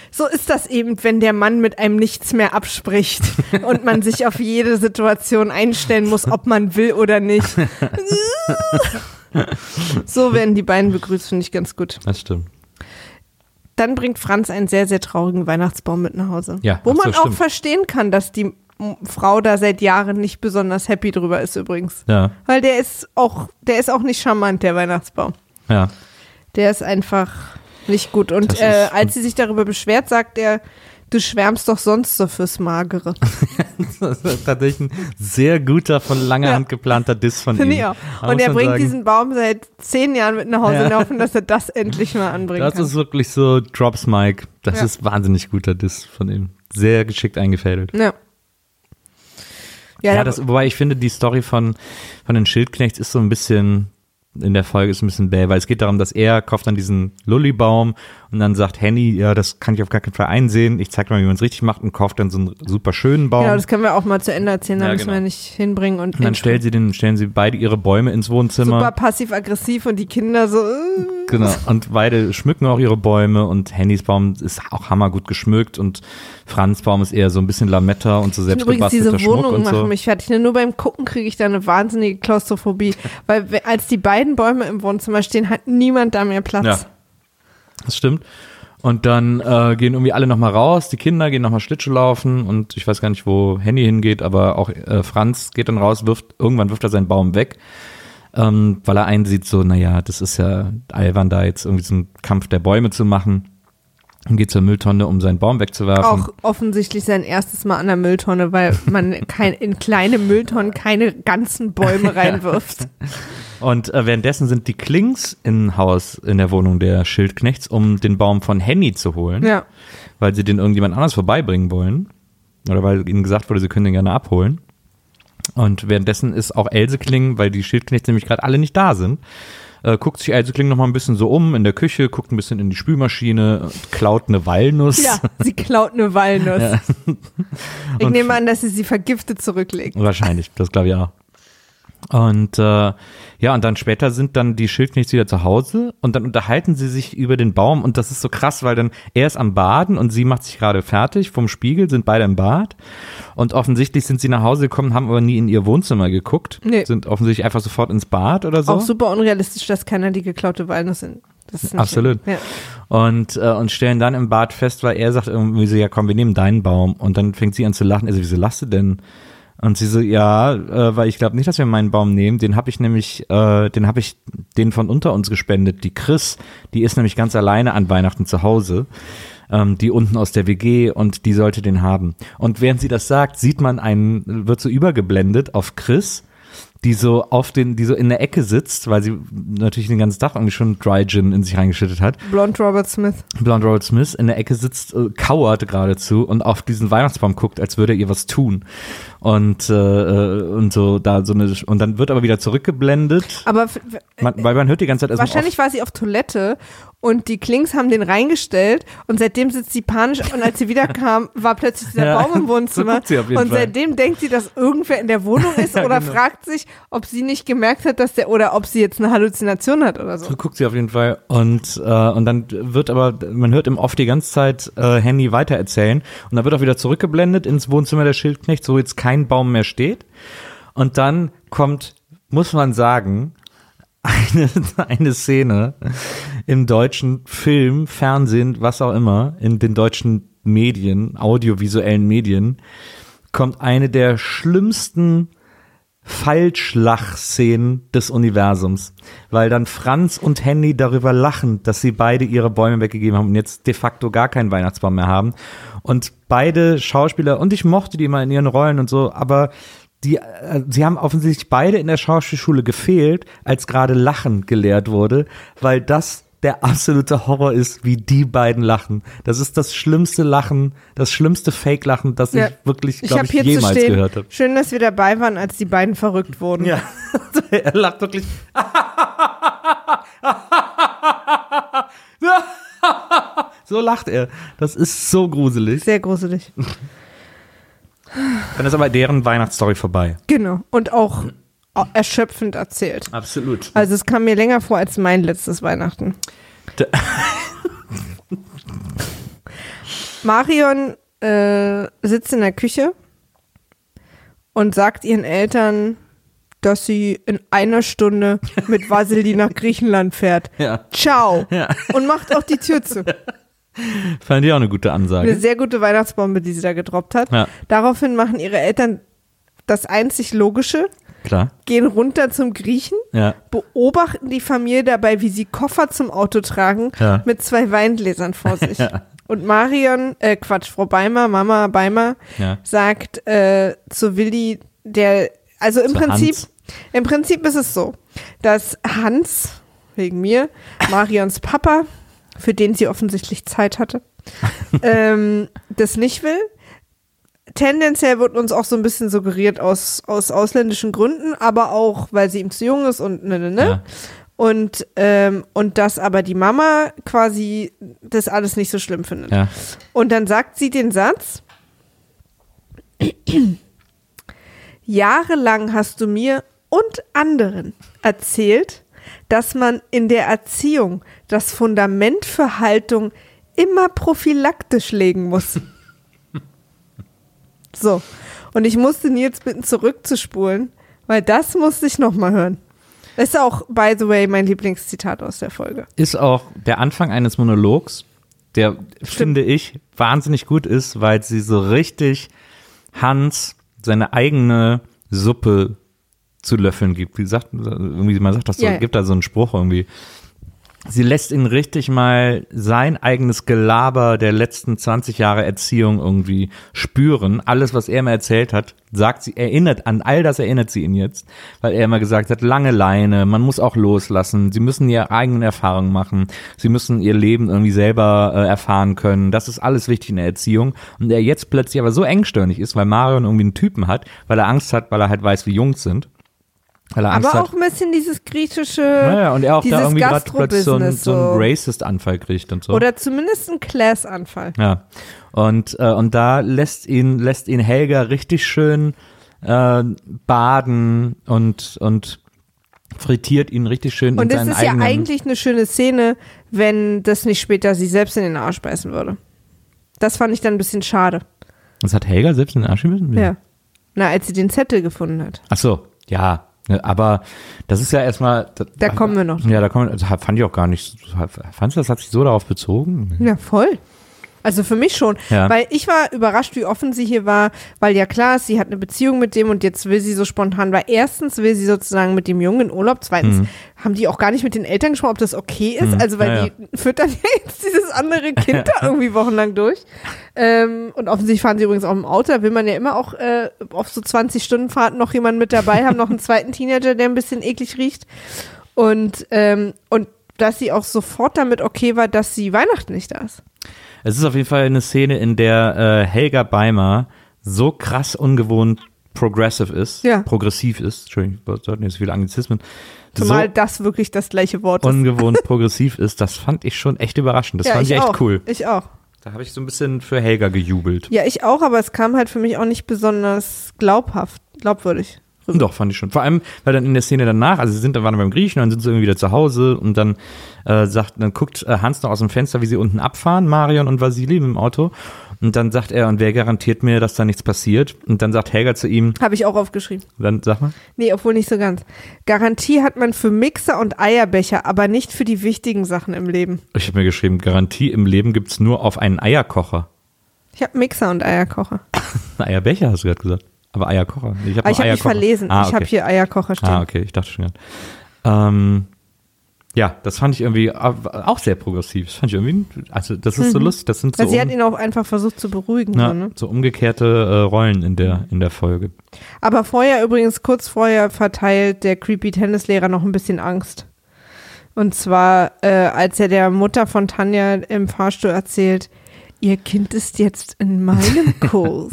so ist das eben, wenn der Mann mit einem nichts mehr abspricht (laughs) und man sich auf jede Situation einstellen muss, ob man will oder nicht. (laughs) so werden die beiden begrüßt, finde ich ganz gut. Das stimmt. Dann bringt Franz einen sehr, sehr traurigen Weihnachtsbaum mit nach Hause. Ja, Wo ach so, man auch stimmt. verstehen kann, dass die Frau da seit Jahren nicht besonders happy drüber ist übrigens. Ja, Weil der ist auch, der ist auch nicht charmant, der Weihnachtsbaum. ja. Der ist einfach nicht gut. Und äh, als sie sich darüber beschwert, sagt er, du schwärmst doch sonst so fürs Magere. (laughs) Das ist tatsächlich ein sehr guter, von langer Ja. Hand geplanter Diss von ihm. Finde ich auch. Und er bringt sagen, diesen Baum seit zehn Jahren mit nach Hause Ja. und hoffen, dass er das endlich mal anbringen Das kann. ist wirklich so Drops Mike. Das Ja. ist wahnsinnig guter Diss von ihm. Sehr geschickt eingefädelt. ja. Ja, Ja, das, wobei ich finde, die Story von, von den Schildknechts ist so ein bisschen, in der Folge ist ein bisschen bäh, weil es geht darum, dass er kauft dann diesen Lullybaum und dann sagt Henny, ja, das kann ich auf gar keinen Fall einsehen. Ich zeig mal, wie man es richtig macht und kauft dann so einen super schönen Baum. genau, das können wir auch mal zu Ende erzählen, da Ja, müssen genau. wir nicht hinbringen. Und, und dann stellen sie, den, stellen sie beide ihre Bäume ins Wohnzimmer. super passiv-aggressiv und die Kinder so, äh, Genau. Und beide schmücken auch ihre Bäume und Hennys Baum ist auch hammergut geschmückt und Franz Baum ist eher so ein bisschen Lametta und so Ich finde übrigens diese Schmuck Wohnung und machen so. mich fertig. Nur beim Gucken kriege ich da eine wahnsinnige Klaustrophobie. (laughs) Weil we- als die beiden Bäume im Wohnzimmer stehen, hat niemand da mehr Platz. Ja. Das stimmt. Und dann äh, gehen irgendwie alle nochmal raus, die Kinder gehen nochmal Schlittschuh laufen und ich weiß gar nicht, wo Henny hingeht, aber auch äh, Franz geht dann raus, wirft, irgendwann wirft er seinen Baum weg, ähm, weil er einsieht, so, naja, das ist ja albern, da jetzt irgendwie so einen Kampf der Bäume zu machen. Und geht zur Mülltonne, um seinen Baum wegzuwerfen. Auch offensichtlich sein erstes Mal an der Mülltonne, weil man (laughs) kein, in kleine Mülltonnen keine ganzen Bäume (laughs) reinwirft. Und äh, währenddessen sind die Klings im Haus, in der Wohnung der Schildknechts, um den Baum von Henny zu holen, Ja. weil sie den irgendjemand anders vorbeibringen wollen. Oder weil ihnen gesagt wurde, sie können den gerne abholen. Und währenddessen ist auch Else Kling, weil die Schildknechts nämlich gerade alle nicht da sind, äh, guckt sich Else Kling noch mal ein bisschen so um in der Küche, guckt ein bisschen in die Spülmaschine, klaut eine Walnuss. Ja, sie klaut eine Walnuss. (laughs) Ich Und- nehme an, dass sie sie vergiftet zurücklegt. Wahrscheinlich, das glaube ich auch. Und äh, ja, und dann später sind dann die Schildknechts wieder zu Hause und dann unterhalten sie sich über den Baum und das ist so krass, weil dann er ist am Baden und sie macht sich gerade fertig vom Spiegel, sind beide im Bad und offensichtlich sind sie nach Hause gekommen, haben aber nie in ihr Wohnzimmer geguckt, Nee. sind offensichtlich einfach sofort ins Bad oder so. Auch super unrealistisch, dass keiner die geklaute Walnuss sind. Das ist nicht Absolut. Ja. Und, äh, und stellen dann im Bad fest, weil er sagt irgendwie so, ja komm, wir nehmen deinen Baum. Und dann fängt sie an zu lachen. Also, wieso lachst du denn? Und sie so, ja, äh, weil ich glaube nicht, dass wir meinen Baum nehmen. Den habe ich nämlich, äh, den habe ich den von unter uns gespendet. Die Chris, die ist nämlich ganz alleine an Weihnachten zu Hause. Ähm, die unten aus der WG und die sollte den haben. Und während sie das sagt, sieht man einen, wird so übergeblendet auf Chris, die so auf den, die so in der Ecke sitzt, weil sie natürlich den ganzen Tag irgendwie schon Dry Gin in sich reingeschüttet hat. Blond Robert Smith. Blonde Robert Smith in der Ecke sitzt, äh, kauert geradezu und auf diesen Weihnachtsbaum guckt, als würde er ihr was tun. Und, äh, äh, und so da so eine, und dann wird aber wieder zurückgeblendet. Aber Man, weil man hört die ganze Zeit erstmal wahrscheinlich war sie auf Toilette und die Klings haben den reingestellt und seitdem sitzt sie panisch und als sie wiederkam, (laughs) war plötzlich dieser Ja, Baum im so Wohnzimmer jeden und Fall. seitdem denkt sie, dass irgendwer in der Wohnung ist (laughs) Ja, oder genau. fragt sich, ob sie nicht gemerkt hat, dass der oder ob sie jetzt eine Halluzination hat oder so. So guckt sie auf jeden Fall. Und, äh, und dann wird aber, man hört im Off die ganze Zeit äh, Henny weitererzählen. Und dann wird auch wieder zurückgeblendet ins Wohnzimmer der Schildknecht, wo jetzt kein Baum mehr steht. Und dann kommt, muss man sagen, (laughs) eine, eine Szene im deutschen Film, Fernsehen, was auch immer, in den deutschen Medien, audiovisuellen Medien, kommt eine der schlimmsten Fallschlachszenen des Universums, weil dann Franz und Henny darüber lachen, dass sie beide ihre Bäume weggegeben haben und jetzt de facto gar keinen Weihnachtsbaum mehr haben. Und beide Schauspieler, und ich mochte die mal in ihren Rollen und so, aber die, äh, sie haben offensichtlich beide in der Schauspielschule gefehlt, als gerade Lachen gelehrt wurde, weil das der absolute Horror ist, wie die beiden lachen. Das ist das schlimmste Lachen, das schlimmste Fake-Lachen, das Ja. ich wirklich, Ich glaube ich, zu jemals gehört habe. schön, dass wir dabei waren, als die beiden verrückt wurden. Ja, (laughs) er lacht wirklich. (laughs) so lacht er. Das ist so gruselig. Sehr gruselig. Dann ist aber deren Weihnachtsstory vorbei. Genau. Und auch au- erschöpfend erzählt. Absolut. Also es kam mir länger vor als mein letztes Weihnachten. D- (laughs) Marion äh, sitzt in der Küche und sagt ihren Eltern, dass sie in einer Stunde mit Vasili (laughs) nach Griechenland fährt. Ja. Ciao. Ja. Und macht auch die Tür zu. (laughs) Fand ich auch eine gute Eine Ansage. sehr gute Weihnachtsbombe, die sie da gedroppt hat. Ja. Daraufhin machen ihre Eltern das einzig Logische, Klar. gehen runter zum Griechen, Ja. beobachten die Familie dabei, wie sie Koffer zum Auto tragen, Ja. mit zwei Weingläsern vor sich. (laughs) Ja. Und Marion, äh, Quatsch, Frau Beimer, Mama Beimer, sagt äh, zu Willi, der, also im Zu Prinzip, Hans. im Prinzip ist es so, dass Hans, wegen mir, Marions Papa, für den sie offensichtlich Zeit hatte, (laughs) ähm, das nicht will. Tendenziell wird uns auch so ein bisschen suggeriert aus, aus ausländischen Gründen, aber auch, weil sie ihm zu jung ist und ne, ne, ne. Ja. Und, ähm, und dass aber die Mama quasi das alles nicht so schlimm findet. Ja. Und dann sagt sie den Satz: (clears throat) Jahrelang hast du mir und anderen erzählt, dass man in der Erziehung das Fundament für Haltung immer prophylaktisch legen muss. So. Und ich musste Nils bitten, zurückzuspulen, weil das musste ich nochmal hören. Das ist auch, by the way, mein Lieblingszitat aus der Folge. Ist auch der Anfang eines Monologs, der, finde ich, wahnsinnig gut ist, weil sie so richtig Hans seine eigene Suppe zu löffeln gibt. Wie sagt, irgendwie, man sagt das so, ja. gibt da so einen Spruch irgendwie. Sie lässt ihn richtig mal sein eigenes Gelaber der letzten 20 Jahre Erziehung irgendwie spüren. Alles, was er mir erzählt hat, sagt sie, erinnert, an all das erinnert sie ihn jetzt, weil er immer gesagt hat, lange Leine, man muss auch loslassen, sie müssen ihre eigenen Erfahrungen machen, sie müssen ihr Leben irgendwie selber äh, erfahren können. Das ist alles wichtig in der Erziehung. Und er jetzt plötzlich aber so engstirnig ist, weil Marion irgendwie einen Typen hat, weil er Angst hat, weil er halt weiß, wie Jungs sind. Weil er Angst Aber hat. auch ein bisschen dieses griechische, Naja, und er auch da irgendwie gerade plötzlich so einen, Gastro-Business so einen. Racist-Anfall kriegt und so. Oder zumindest ein Class-Anfall. ja. Und, äh, und da lässt ihn, lässt ihn Helga richtig schön äh, baden und, und frittiert ihn richtig schön Und in es seinen ist ja eigentlich eine schöne Szene, wenn das nicht später sie selbst in den Arsch beißen würde. Das fand ich dann ein bisschen schade. das hat Helga selbst in den Arsch gebissen? Ja. Na, als sie den Zettel gefunden hat. Ach so, ja. Ja, Aber das ist ja erstmal. Da kommen wir noch. Ja, da kommen wir. Also fand ich auch gar nicht. Fandst du, das hat sich so darauf bezogen? Ja, voll. Also für mich schon. Ja. Weil ich war überrascht, wie offen sie hier war, weil ja klar ist, sie hat eine Beziehung mit dem und jetzt will sie so spontan, weil erstens will sie sozusagen mit dem Jungen in Urlaub, zweitens haben die auch gar nicht mit den Eltern gesprochen, ob das okay ist, also weil ja. die füttern ja (laughs) jetzt dieses andere (laughs) Kind da irgendwie wochenlang durch. Ähm, und offensichtlich fahren sie übrigens auch im Auto, da will man ja immer auch äh, auf so 20 Stunden Fahrten noch jemanden mit dabei haben, noch einen zweiten Teenager, der ein bisschen eklig riecht. Und, ähm, und dass sie auch sofort damit okay war, dass sie Weihnachten nicht da ist. Es ist auf jeden Fall eine Szene, in der äh, Helga Beimer so krass ungewohnt progressive ist, Ja. progressiv ist, Entschuldigung, ich sollte nicht so viele Anglizismen, Zumal so das wirklich das gleiche Wort ist. ungewohnt (laughs) progressiv ist, das fand ich schon echt überraschend. Das ja, fand ich, echt auch. cool. Ich auch. Da habe ich so ein bisschen für Helga gejubelt. Ja, ich auch, aber es kam halt für mich auch nicht besonders glaubhaft, glaubwürdig. Rüber. Doch, fand ich schon. Vor allem, weil dann in der Szene danach, also sie sind dann waren beim Griechen, dann sind sie irgendwie wieder zu Hause und dann äh, sagt, dann guckt äh, Hans noch aus dem Fenster, wie sie unten abfahren, Marion und Vasili mit dem Auto. Und dann sagt er, und wer garantiert mir, dass da nichts passiert? Und dann sagt Helga zu ihm, Habe ich auch aufgeschrieben. dann sag mal, Nee, obwohl nicht so ganz. Garantie hat man für Mixer und Eierbecher, aber nicht für die wichtigen Sachen im Leben. ich habe mir geschrieben, Garantie im Leben gibt's nur auf einen Eierkocher. Ich habe Mixer und Eierkocher. (laughs) Eierbecher hast du gerade gesagt. Aber Eierkocher. Ich habe ich habe mich verlesen. Ah, Ich okay. habe hier Eierkocher stehen. Ah, okay, ich dachte schon. Ja. Ähm, ja, das fand ich irgendwie auch sehr progressiv. Das fand ich irgendwie, also das ist so lustig. Das sind so, Mhm. sie hat um, ihn auch einfach versucht zu beruhigen. na, so, ne? so umgekehrte äh, Rollen in der, in der Folge. Aber vorher übrigens, kurz vorher verteilt der creepy Tennislehrer noch ein bisschen Angst. Und zwar, äh, als er der Mutter von Tanja im Fahrstuhl erzählt, ihr Kind ist jetzt in meinem (laughs) Kurs.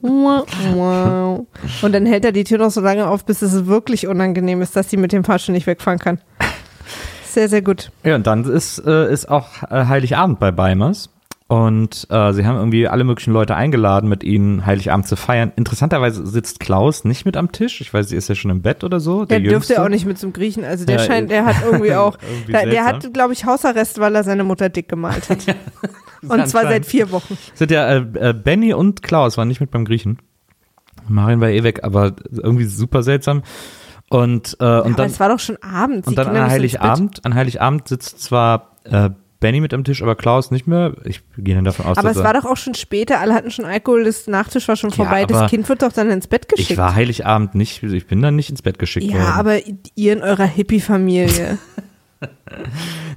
wow, wow. Und dann hält er die Tür noch so lange auf, bis es wirklich unangenehm ist, dass sie mit dem Fahrstuhl nicht wegfahren kann. Sehr, sehr gut. Ja, und dann ist, äh, ist auch äh, Heiligabend bei Beimers. Und äh, sie haben irgendwie alle möglichen Leute eingeladen, mit ihnen Heiligabend zu feiern. Interessanterweise sitzt Klaus nicht mit am Tisch. Ich weiß, sie ist ja schon im Bett oder so. Der Der, dürfte auch nicht mit zum Griechen. Also der Ja, scheint, der hat irgendwie auch, (laughs) irgendwie der, der hat, glaube ich, Hausarrest, weil er seine Mutter dick gemalt hat. (laughs) Und zwar seit vier Wochen. Sind ja äh, äh, Benny und Klaus waren nicht mit beim Griechen. Marin war eh weg, aber irgendwie super seltsam. Und, äh, und Aber dann es war doch schon abends. Und dann an. Heiligabend, an Heiligabend sitzt zwar äh, Benny mit am Tisch, aber Klaus nicht mehr. Ich gehe dann davon aus, Aber dass es war doch auch schon später, alle hatten schon Alkohol, das Nachtisch war schon Ja, vorbei, aber das Kind wird doch dann ins Bett geschickt. ich war Heiligabend nicht, ich bin dann nicht ins Bett geschickt worden. ja, aber ihr in eurer Hippie-Familie. (laughs)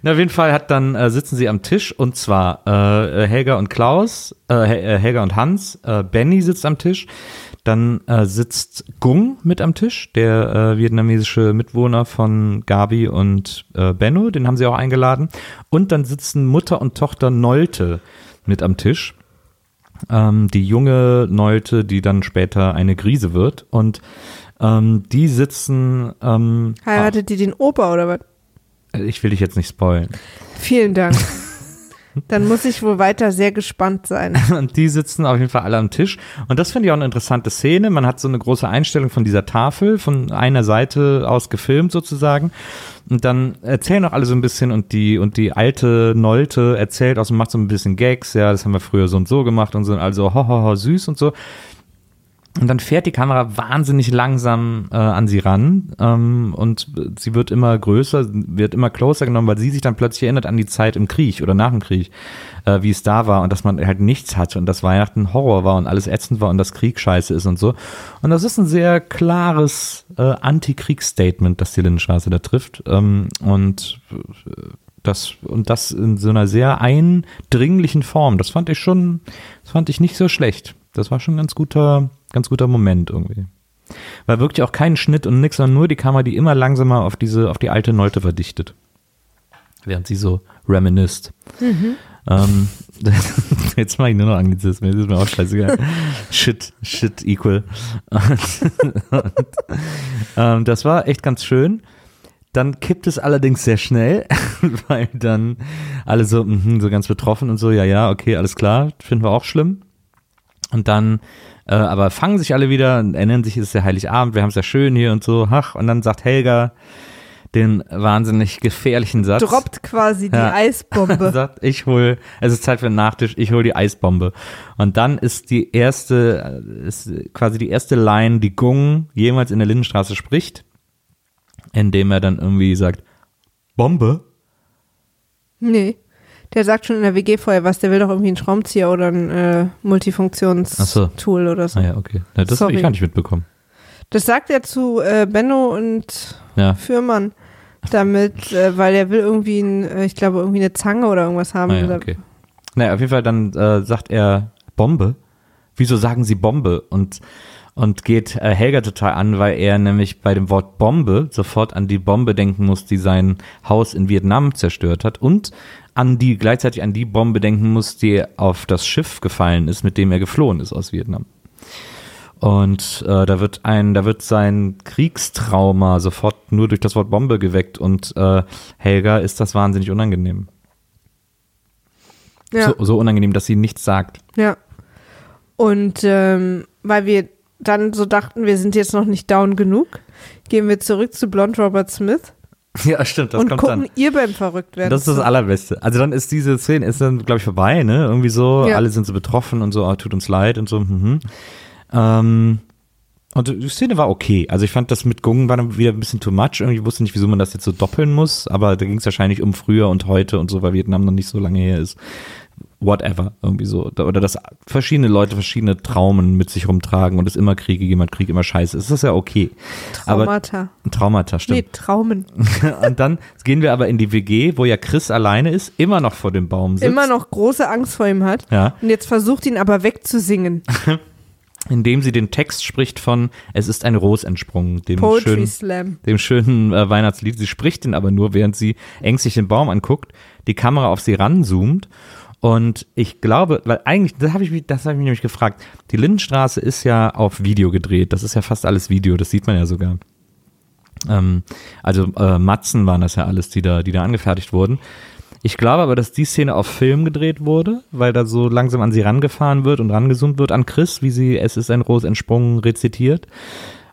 Na, auf jeden Fall hat dann äh, sitzen sie am Tisch und zwar äh, Helga und Klaus, äh, äh, Helga und Hans, äh, Benny sitzt am Tisch, dann äh, sitzt Gung mit am Tisch, der äh, vietnamesische Mitwohner von Gabi und äh, Benno, den haben sie auch eingeladen und dann sitzen Mutter und Tochter Nolte mit am Tisch. Ähm, die junge Nolte, die dann später eine Grise wird und ähm, die sitzen ähm, Heiratet die den Opa oder was? ich will dich jetzt nicht spoilen. Vielen Dank. (laughs) Dann muss ich wohl weiter sehr gespannt sein. (laughs) Und die sitzen auf jeden Fall alle am Tisch. Und das finde ich auch eine interessante Szene. Man hat so eine große Einstellung von dieser Tafel, von einer Seite aus gefilmt sozusagen. Und dann erzählen auch alle so ein bisschen und die, und die alte Nolte erzählt auch so, macht so ein bisschen Gags. Ja, das haben wir früher so und so gemacht und so. Also, ho, ho, ho, süß und so. Und dann fährt die Kamera wahnsinnig langsam äh, an sie ran ähm, und sie wird immer größer, wird immer closer genommen, weil sie sich dann plötzlich erinnert an die Zeit im Krieg oder nach dem Krieg, äh, wie es da war und dass man halt nichts hatte und dass Weihnachten Horror war und alles ätzend war und dass Krieg scheiße ist und so. Und das ist ein sehr klares äh, Anti-Kriegs-Statement, das die Lindenstraße da trifft. Ähm, und äh, das, und das in so einer sehr eindringlichen Form. Das fand ich schon, das fand ich nicht so schlecht. Das war schon ein ganz guter, ganz guter Moment irgendwie. War wirklich auch kein Schnitt und nix, sondern nur die Kamera, die immer langsamer auf diese, auf die alte Nolte verdichtet. Während sie so reminisst. Ähm, (laughs) jetzt mache ich nur noch Anglizismen, das ist mir auch scheißegal. (laughs) shit, shit equal. Und, ähm, das war echt ganz schön. Dann kippt es allerdings sehr schnell, (laughs) weil dann alle so, mhm, so ganz betroffen und so, ja, ja, okay, alles klar, finden wir auch schlimm. Und dann, äh, aber fangen sich alle wieder und erinnern sich, es ist der Heiligabend, wir haben es ja schön hier und so, ach, und dann sagt Helga den wahnsinnig gefährlichen Satz. Droppt quasi die Ja. Eisbombe. (laughs) sagt, ich hol, es ist Zeit für den Nachtisch, ich hol die Eisbombe. Und dann ist die erste, äh, ist quasi die erste Line, die Gung jemals in der Lindenstraße spricht, indem er dann irgendwie sagt, Bombe? Nee. Der sagt schon in der WG vorher was, der will doch irgendwie einen Schraubenzieher oder ein äh, Ach so. Multifunktionstool oder so. Ah ja, okay. Na, das habe ich gar nicht mitbekommen. Das sagt er zu äh, Benno und Ja. Fürmann, damit, äh, weil er will irgendwie, ein, äh, ich glaube, irgendwie eine Zange oder irgendwas haben. Ah ja, okay. Naja, auf jeden Fall dann äh, sagt er Bombe. Wieso sagen sie Bombe? Und, und geht äh, Helga total an, weil er nämlich bei dem Wort Bombe sofort an die Bombe denken muss, die sein Haus in Vietnam zerstört hat und an die, gleichzeitig an die Bombe denken muss, die auf das Schiff gefallen ist, mit dem er geflohen ist aus Vietnam. Und äh, da wird ein, da wird sein Kriegstrauma sofort nur durch das Wort Bombe geweckt und äh, Helga ist das wahnsinnig unangenehm. Ja, So, so unangenehm, dass sie nichts sagt. ja. Und ähm, weil wir dann so dachten, wir sind jetzt noch nicht down genug, gehen wir zurück zu Blond Robert Smith (laughs) Ja, stimmt, das und kommt gucken dann. ihr beim Verrücktwerden. Das ist das. Allerbeste. Also dann ist diese Szene, ist dann, glaube ich, vorbei, ne? Irgendwie so, Ja. alle sind so betroffen und so, ah, tut uns leid und so. Mhm. Ähm, und die Szene war okay. Also ich fand das mit Gung war dann wieder ein bisschen too much. Irgendwie wusste nicht, wieso man das jetzt so doppeln muss, aber da ging es wahrscheinlich um früher und heute und so, weil Vietnam noch nicht so lange her ist. Whatever, irgendwie so. Oder dass verschiedene Leute verschiedene Traumen mit sich rumtragen und es immer Kriege, jemand Krieg, immer Scheiße. ist. Das ist ja okay. Traumata. Aber Traumata, stimmt. Nee, Traumen. (laughs) Und dann gehen wir aber in die WG, wo ja Chris alleine ist, immer noch vor dem Baum sitzt. Immer noch große Angst vor ihm hat. Ja, Und jetzt versucht ihn aber wegzusingen. (laughs) indem sie den Text spricht von Es ist ein Ros entsprungen, dem Poetry schönen, Slam. dem schönen äh, Weihnachtslied. Sie spricht den aber nur, während sie ängstlich den Baum anguckt, die Kamera auf sie ranzoomt. Und ich glaube, weil eigentlich, das habe ich, mich- das habe ich mich nämlich gefragt, die Lindenstraße ist ja auf Video gedreht. Das ist ja fast alles Video, das sieht man ja sogar. Ähm, also äh, Matzen waren das ja alles, die da, die da angefertigt wurden. Ich glaube aber, dass die Szene auf Film gedreht wurde, weil da so langsam an sie rangefahren wird und rangezoomt wird an Chris, wie sie Es ist ein Ros entsprungen rezitiert.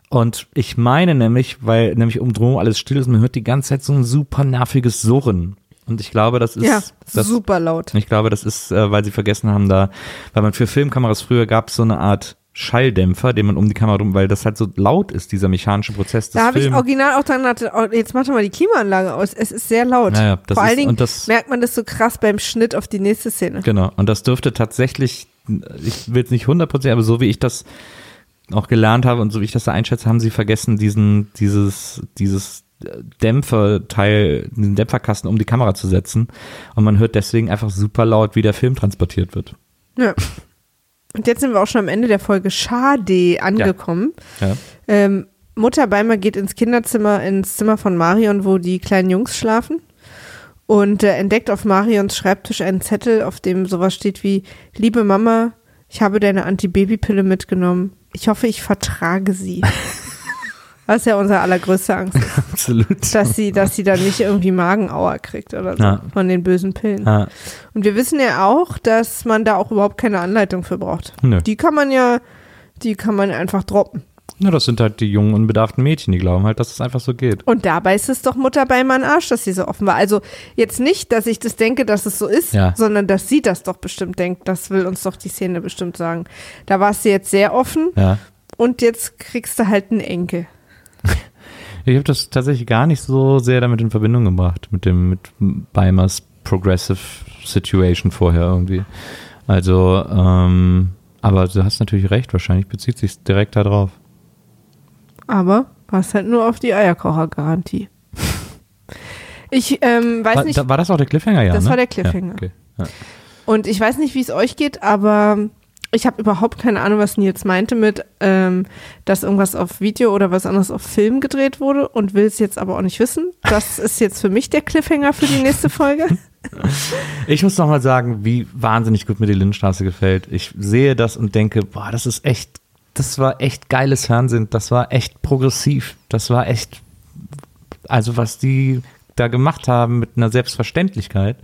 Und ich meine nämlich, weil nämlich um drum alles still ist, man hört die ganze Zeit so ein super nerviges Surren. Und ich glaube, das ist Ja, das, super laut. ich glaube, das ist, äh, weil sie vergessen haben, da, weil man für Filmkameras früher gab es so eine Art Schalldämpfer, den man um die Kamera rum, weil das halt so laut ist, dieser mechanische Prozess des Da habe ich original auch dran gedacht, oh, jetzt mach doch mal die Klimaanlage aus. Es ist sehr laut. Ja, ja, das Vor ist- allen Dingen und das- merkt man das so krass beim Schnitt auf die nächste Szene. Genau, und das dürfte tatsächlich, ich will jetzt nicht 100%, aber so wie ich das auch gelernt habe und so wie ich das da einschätze, haben sie vergessen, diesen, dieses, dieses Dämpferteil, diesen Dämpferkasten um die Kamera zu setzen. Und man hört deswegen einfach super laut, wie der Film transportiert wird. Ja. Und jetzt sind wir auch schon am Ende der Folge Schade angekommen. Ja. Ähm, Mutter Beimer geht ins Kinderzimmer, ins Zimmer von Marion, wo die kleinen Jungs schlafen. Und äh, entdeckt auf Marions Schreibtisch einen Zettel, auf dem sowas steht wie: Liebe Mama, ich habe deine Antibabypille mitgenommen. Ich hoffe, ich vertrage sie. (laughs) Was ja unsere allergrößte Angst ist, (laughs) Absolut. dass sie, dass sie dann nicht irgendwie Magenauer kriegt oder so Ja. von den bösen Pillen. Ah, Und wir wissen ja auch, dass man da auch überhaupt keine Anleitung für braucht. Nö. Die kann man ja, die kann man einfach droppen. na, das sind halt die jungen, unbedarften Mädchen, die glauben halt, dass es einfach so geht. Und dabei ist es doch Mutter bei meinem Arsch, dass sie so offen war. Also jetzt nicht, dass ich das denke, dass es so ist, Ja. sondern dass sie das doch bestimmt denkt. Das will uns doch die Szene bestimmt sagen. Da warst du jetzt sehr offen Ja. und jetzt kriegst du halt einen Enkel. Ich habe das tatsächlich gar nicht so sehr damit in Verbindung gebracht, mit dem, mit Beimers Progressive Situation vorher irgendwie. Also, ähm, aber du hast natürlich recht, wahrscheinlich bezieht sich direkt da drauf. Aber warst halt nur auf die Eierkocher-Garantie. (laughs) Ich ähm, weiß War, nicht, da, war das auch der Cliffhanger, ja? Das ne? war der Cliffhanger. Ja, okay. ja. Und ich weiß nicht, wie es euch geht, aber ich habe überhaupt keine Ahnung, was Nils meinte mit, ähm, dass irgendwas auf Video oder was anderes auf Film gedreht wurde und will es jetzt aber auch nicht wissen. Das (laughs) ist jetzt für mich der Cliffhanger für die nächste Folge. (laughs) Ich muss nochmal sagen, wie wahnsinnig gut mir die Lindenstraße gefällt. Ich sehe das und denke, boah, das ist echt, das war echt geiles Fernsehen, das war echt progressiv, das war echt, also was die da gemacht haben mit einer Selbstverständlichkeit,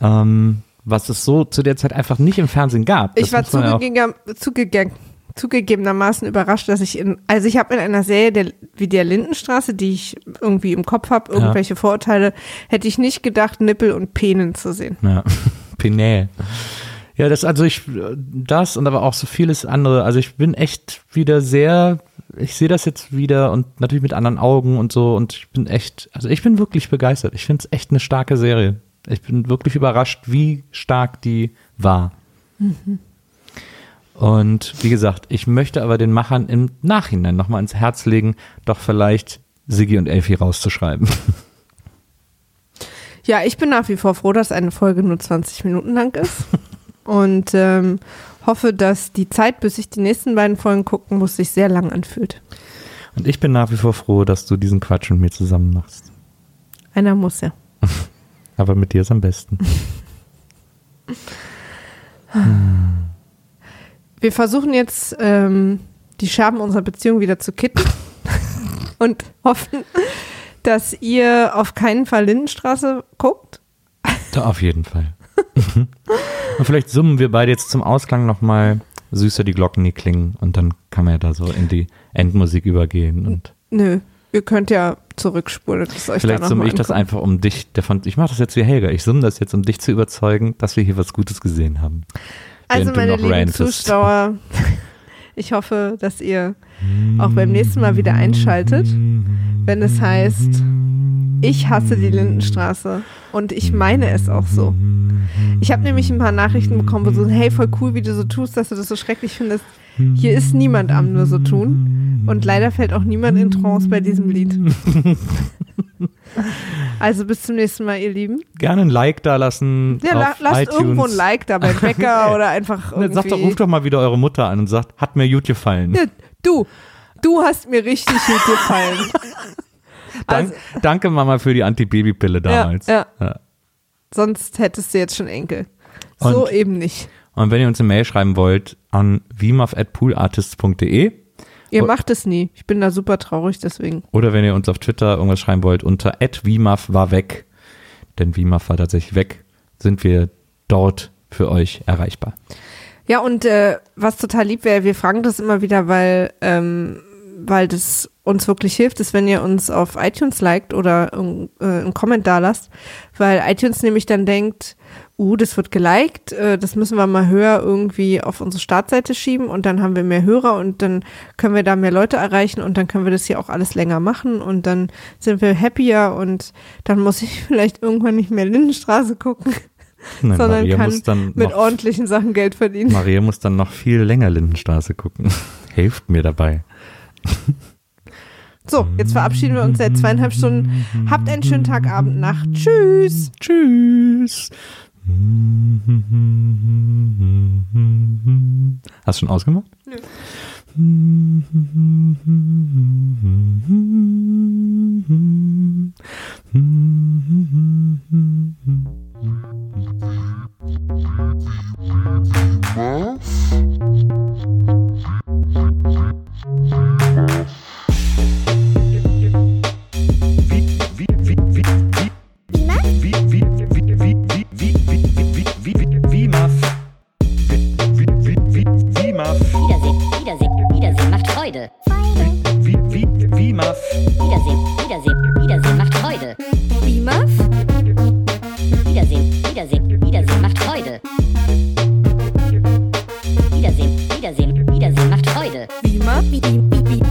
ähm, was es so zu der Zeit einfach nicht im Fernsehen gab. Ich Das war ja auch- zugegeben, zugege zugegebenermaßen überrascht, dass ich in, also ich habe in einer Serie der, wie der Lindenstraße, die ich irgendwie im Kopf habe, irgendwelche Vorurteile, hätte ich nicht gedacht, Nippel und Penen zu sehen. Ja, (laughs) Penä. Ja, das, also ich, das und aber auch so vieles andere. Also ich bin echt wieder sehr, ich sehe das jetzt wieder und natürlich mit anderen Augen und so und ich bin echt, also ich bin wirklich begeistert. Ich finde es echt eine starke Serie. Ich bin wirklich überrascht, wie stark die war. Und wie gesagt, ich möchte aber den Machern im Nachhinein nochmal ins Herz legen, doch vielleicht Siggi und Elfi rauszuschreiben. (laughs) Ja, ich bin nach wie vor froh, dass eine Folge nur 20 Minuten lang ist. Und ähm, hoffe, dass die Zeit, bis ich die nächsten beiden Folgen gucken muss, sich sehr lang anfühlt. Und ich bin nach wie vor froh, dass du diesen Quatsch mit mir zusammen machst. Einer muss ja. Aber mit dir ist am besten. (laughs) Wir versuchen jetzt, ähm, die Scherben unserer Beziehung wieder zu kitten (laughs) und hoffen, dass ihr auf keinen Fall Lindenstraße guckt. Da auf jeden Fall. (laughs) und vielleicht summen wir beide jetzt zum Ausklang nochmal süßer die Glocken, die klingen und dann kann man ja da so in die Endmusik übergehen und Nö, ihr könnt ja zurückspulen und es euch vielleicht summe ich das einfach um dich, davon, ich mache das jetzt wie Helga, ich summe das jetzt, um dich zu überzeugen, dass wir hier was Gutes gesehen haben. Also meine lieben rantest. Zuschauer, (laughs) ich hoffe, dass ihr auch beim nächsten Mal wieder einschaltet, wenn es heißt, ich hasse die Lindenstraße und ich meine es auch so. Ich habe nämlich ein paar Nachrichten bekommen, wo so, hey, voll cool, wie du so tust, dass du das so schrecklich findest. Hier ist niemand am nur so tun und leider fällt auch niemand in Trance bei diesem Lied. (laughs) Also bis zum nächsten Mal, ihr Lieben. Gerne ein Like da lassen Ja, la lasst iTunes. irgendwo ein Like da beim Bäcker (laughs) oder einfach irgendwie. sagt doch, ruft doch mal wieder eure Mutter an und sagt, hat mir gut gefallen. Ja, du, du hast mir richtig gut gefallen. (laughs) Dank, danke Mama für die Antibabypille damals. Ja, Ja. Sonst hättest du jetzt schon Enkel. So Und- eben nicht. Und wenn ihr uns eine Mail schreiben wollt, an wimaf.poolartists.de Ihr Oh. macht es nie. Ich bin da super traurig, deswegen. oder wenn ihr uns auf Twitter irgendwas schreiben wollt, unter wimaf war weg, denn Wimaf war tatsächlich weg, sind wir dort für euch erreichbar. Ja, und äh, was total lieb wäre, wir fragen das immer wieder, weil ähm, weil das uns wirklich hilft, ist, wenn ihr uns auf iTunes liked oder äh, einen Kommentar lasst, weil iTunes nämlich dann denkt, uh, das wird geliked, äh, das müssen wir mal höher irgendwie auf unsere Startseite schieben und dann haben wir mehr Hörer und dann können wir da mehr Leute erreichen und dann können wir das hier auch alles länger machen und dann sind wir happier und dann muss ich (laughs) vielleicht irgendwann nicht mehr Lindenstraße gucken, Nein, sondern Maria kann muss dann mit ordentlichen Sachen Geld verdienen. Maria muss dann noch viel länger Lindenstraße gucken. (laughs) Hilft mir dabei. (laughs) So, jetzt verabschieden wir uns seit zweieinhalb Stunden. Habt einen schönen Tag, Abend, Nacht. Tschüss. Tschüss. Hast du schon ausgemacht? Nö. Wiedersehen, Wiedersehen, Wiedersehen macht Freude. Beamer. Beamer.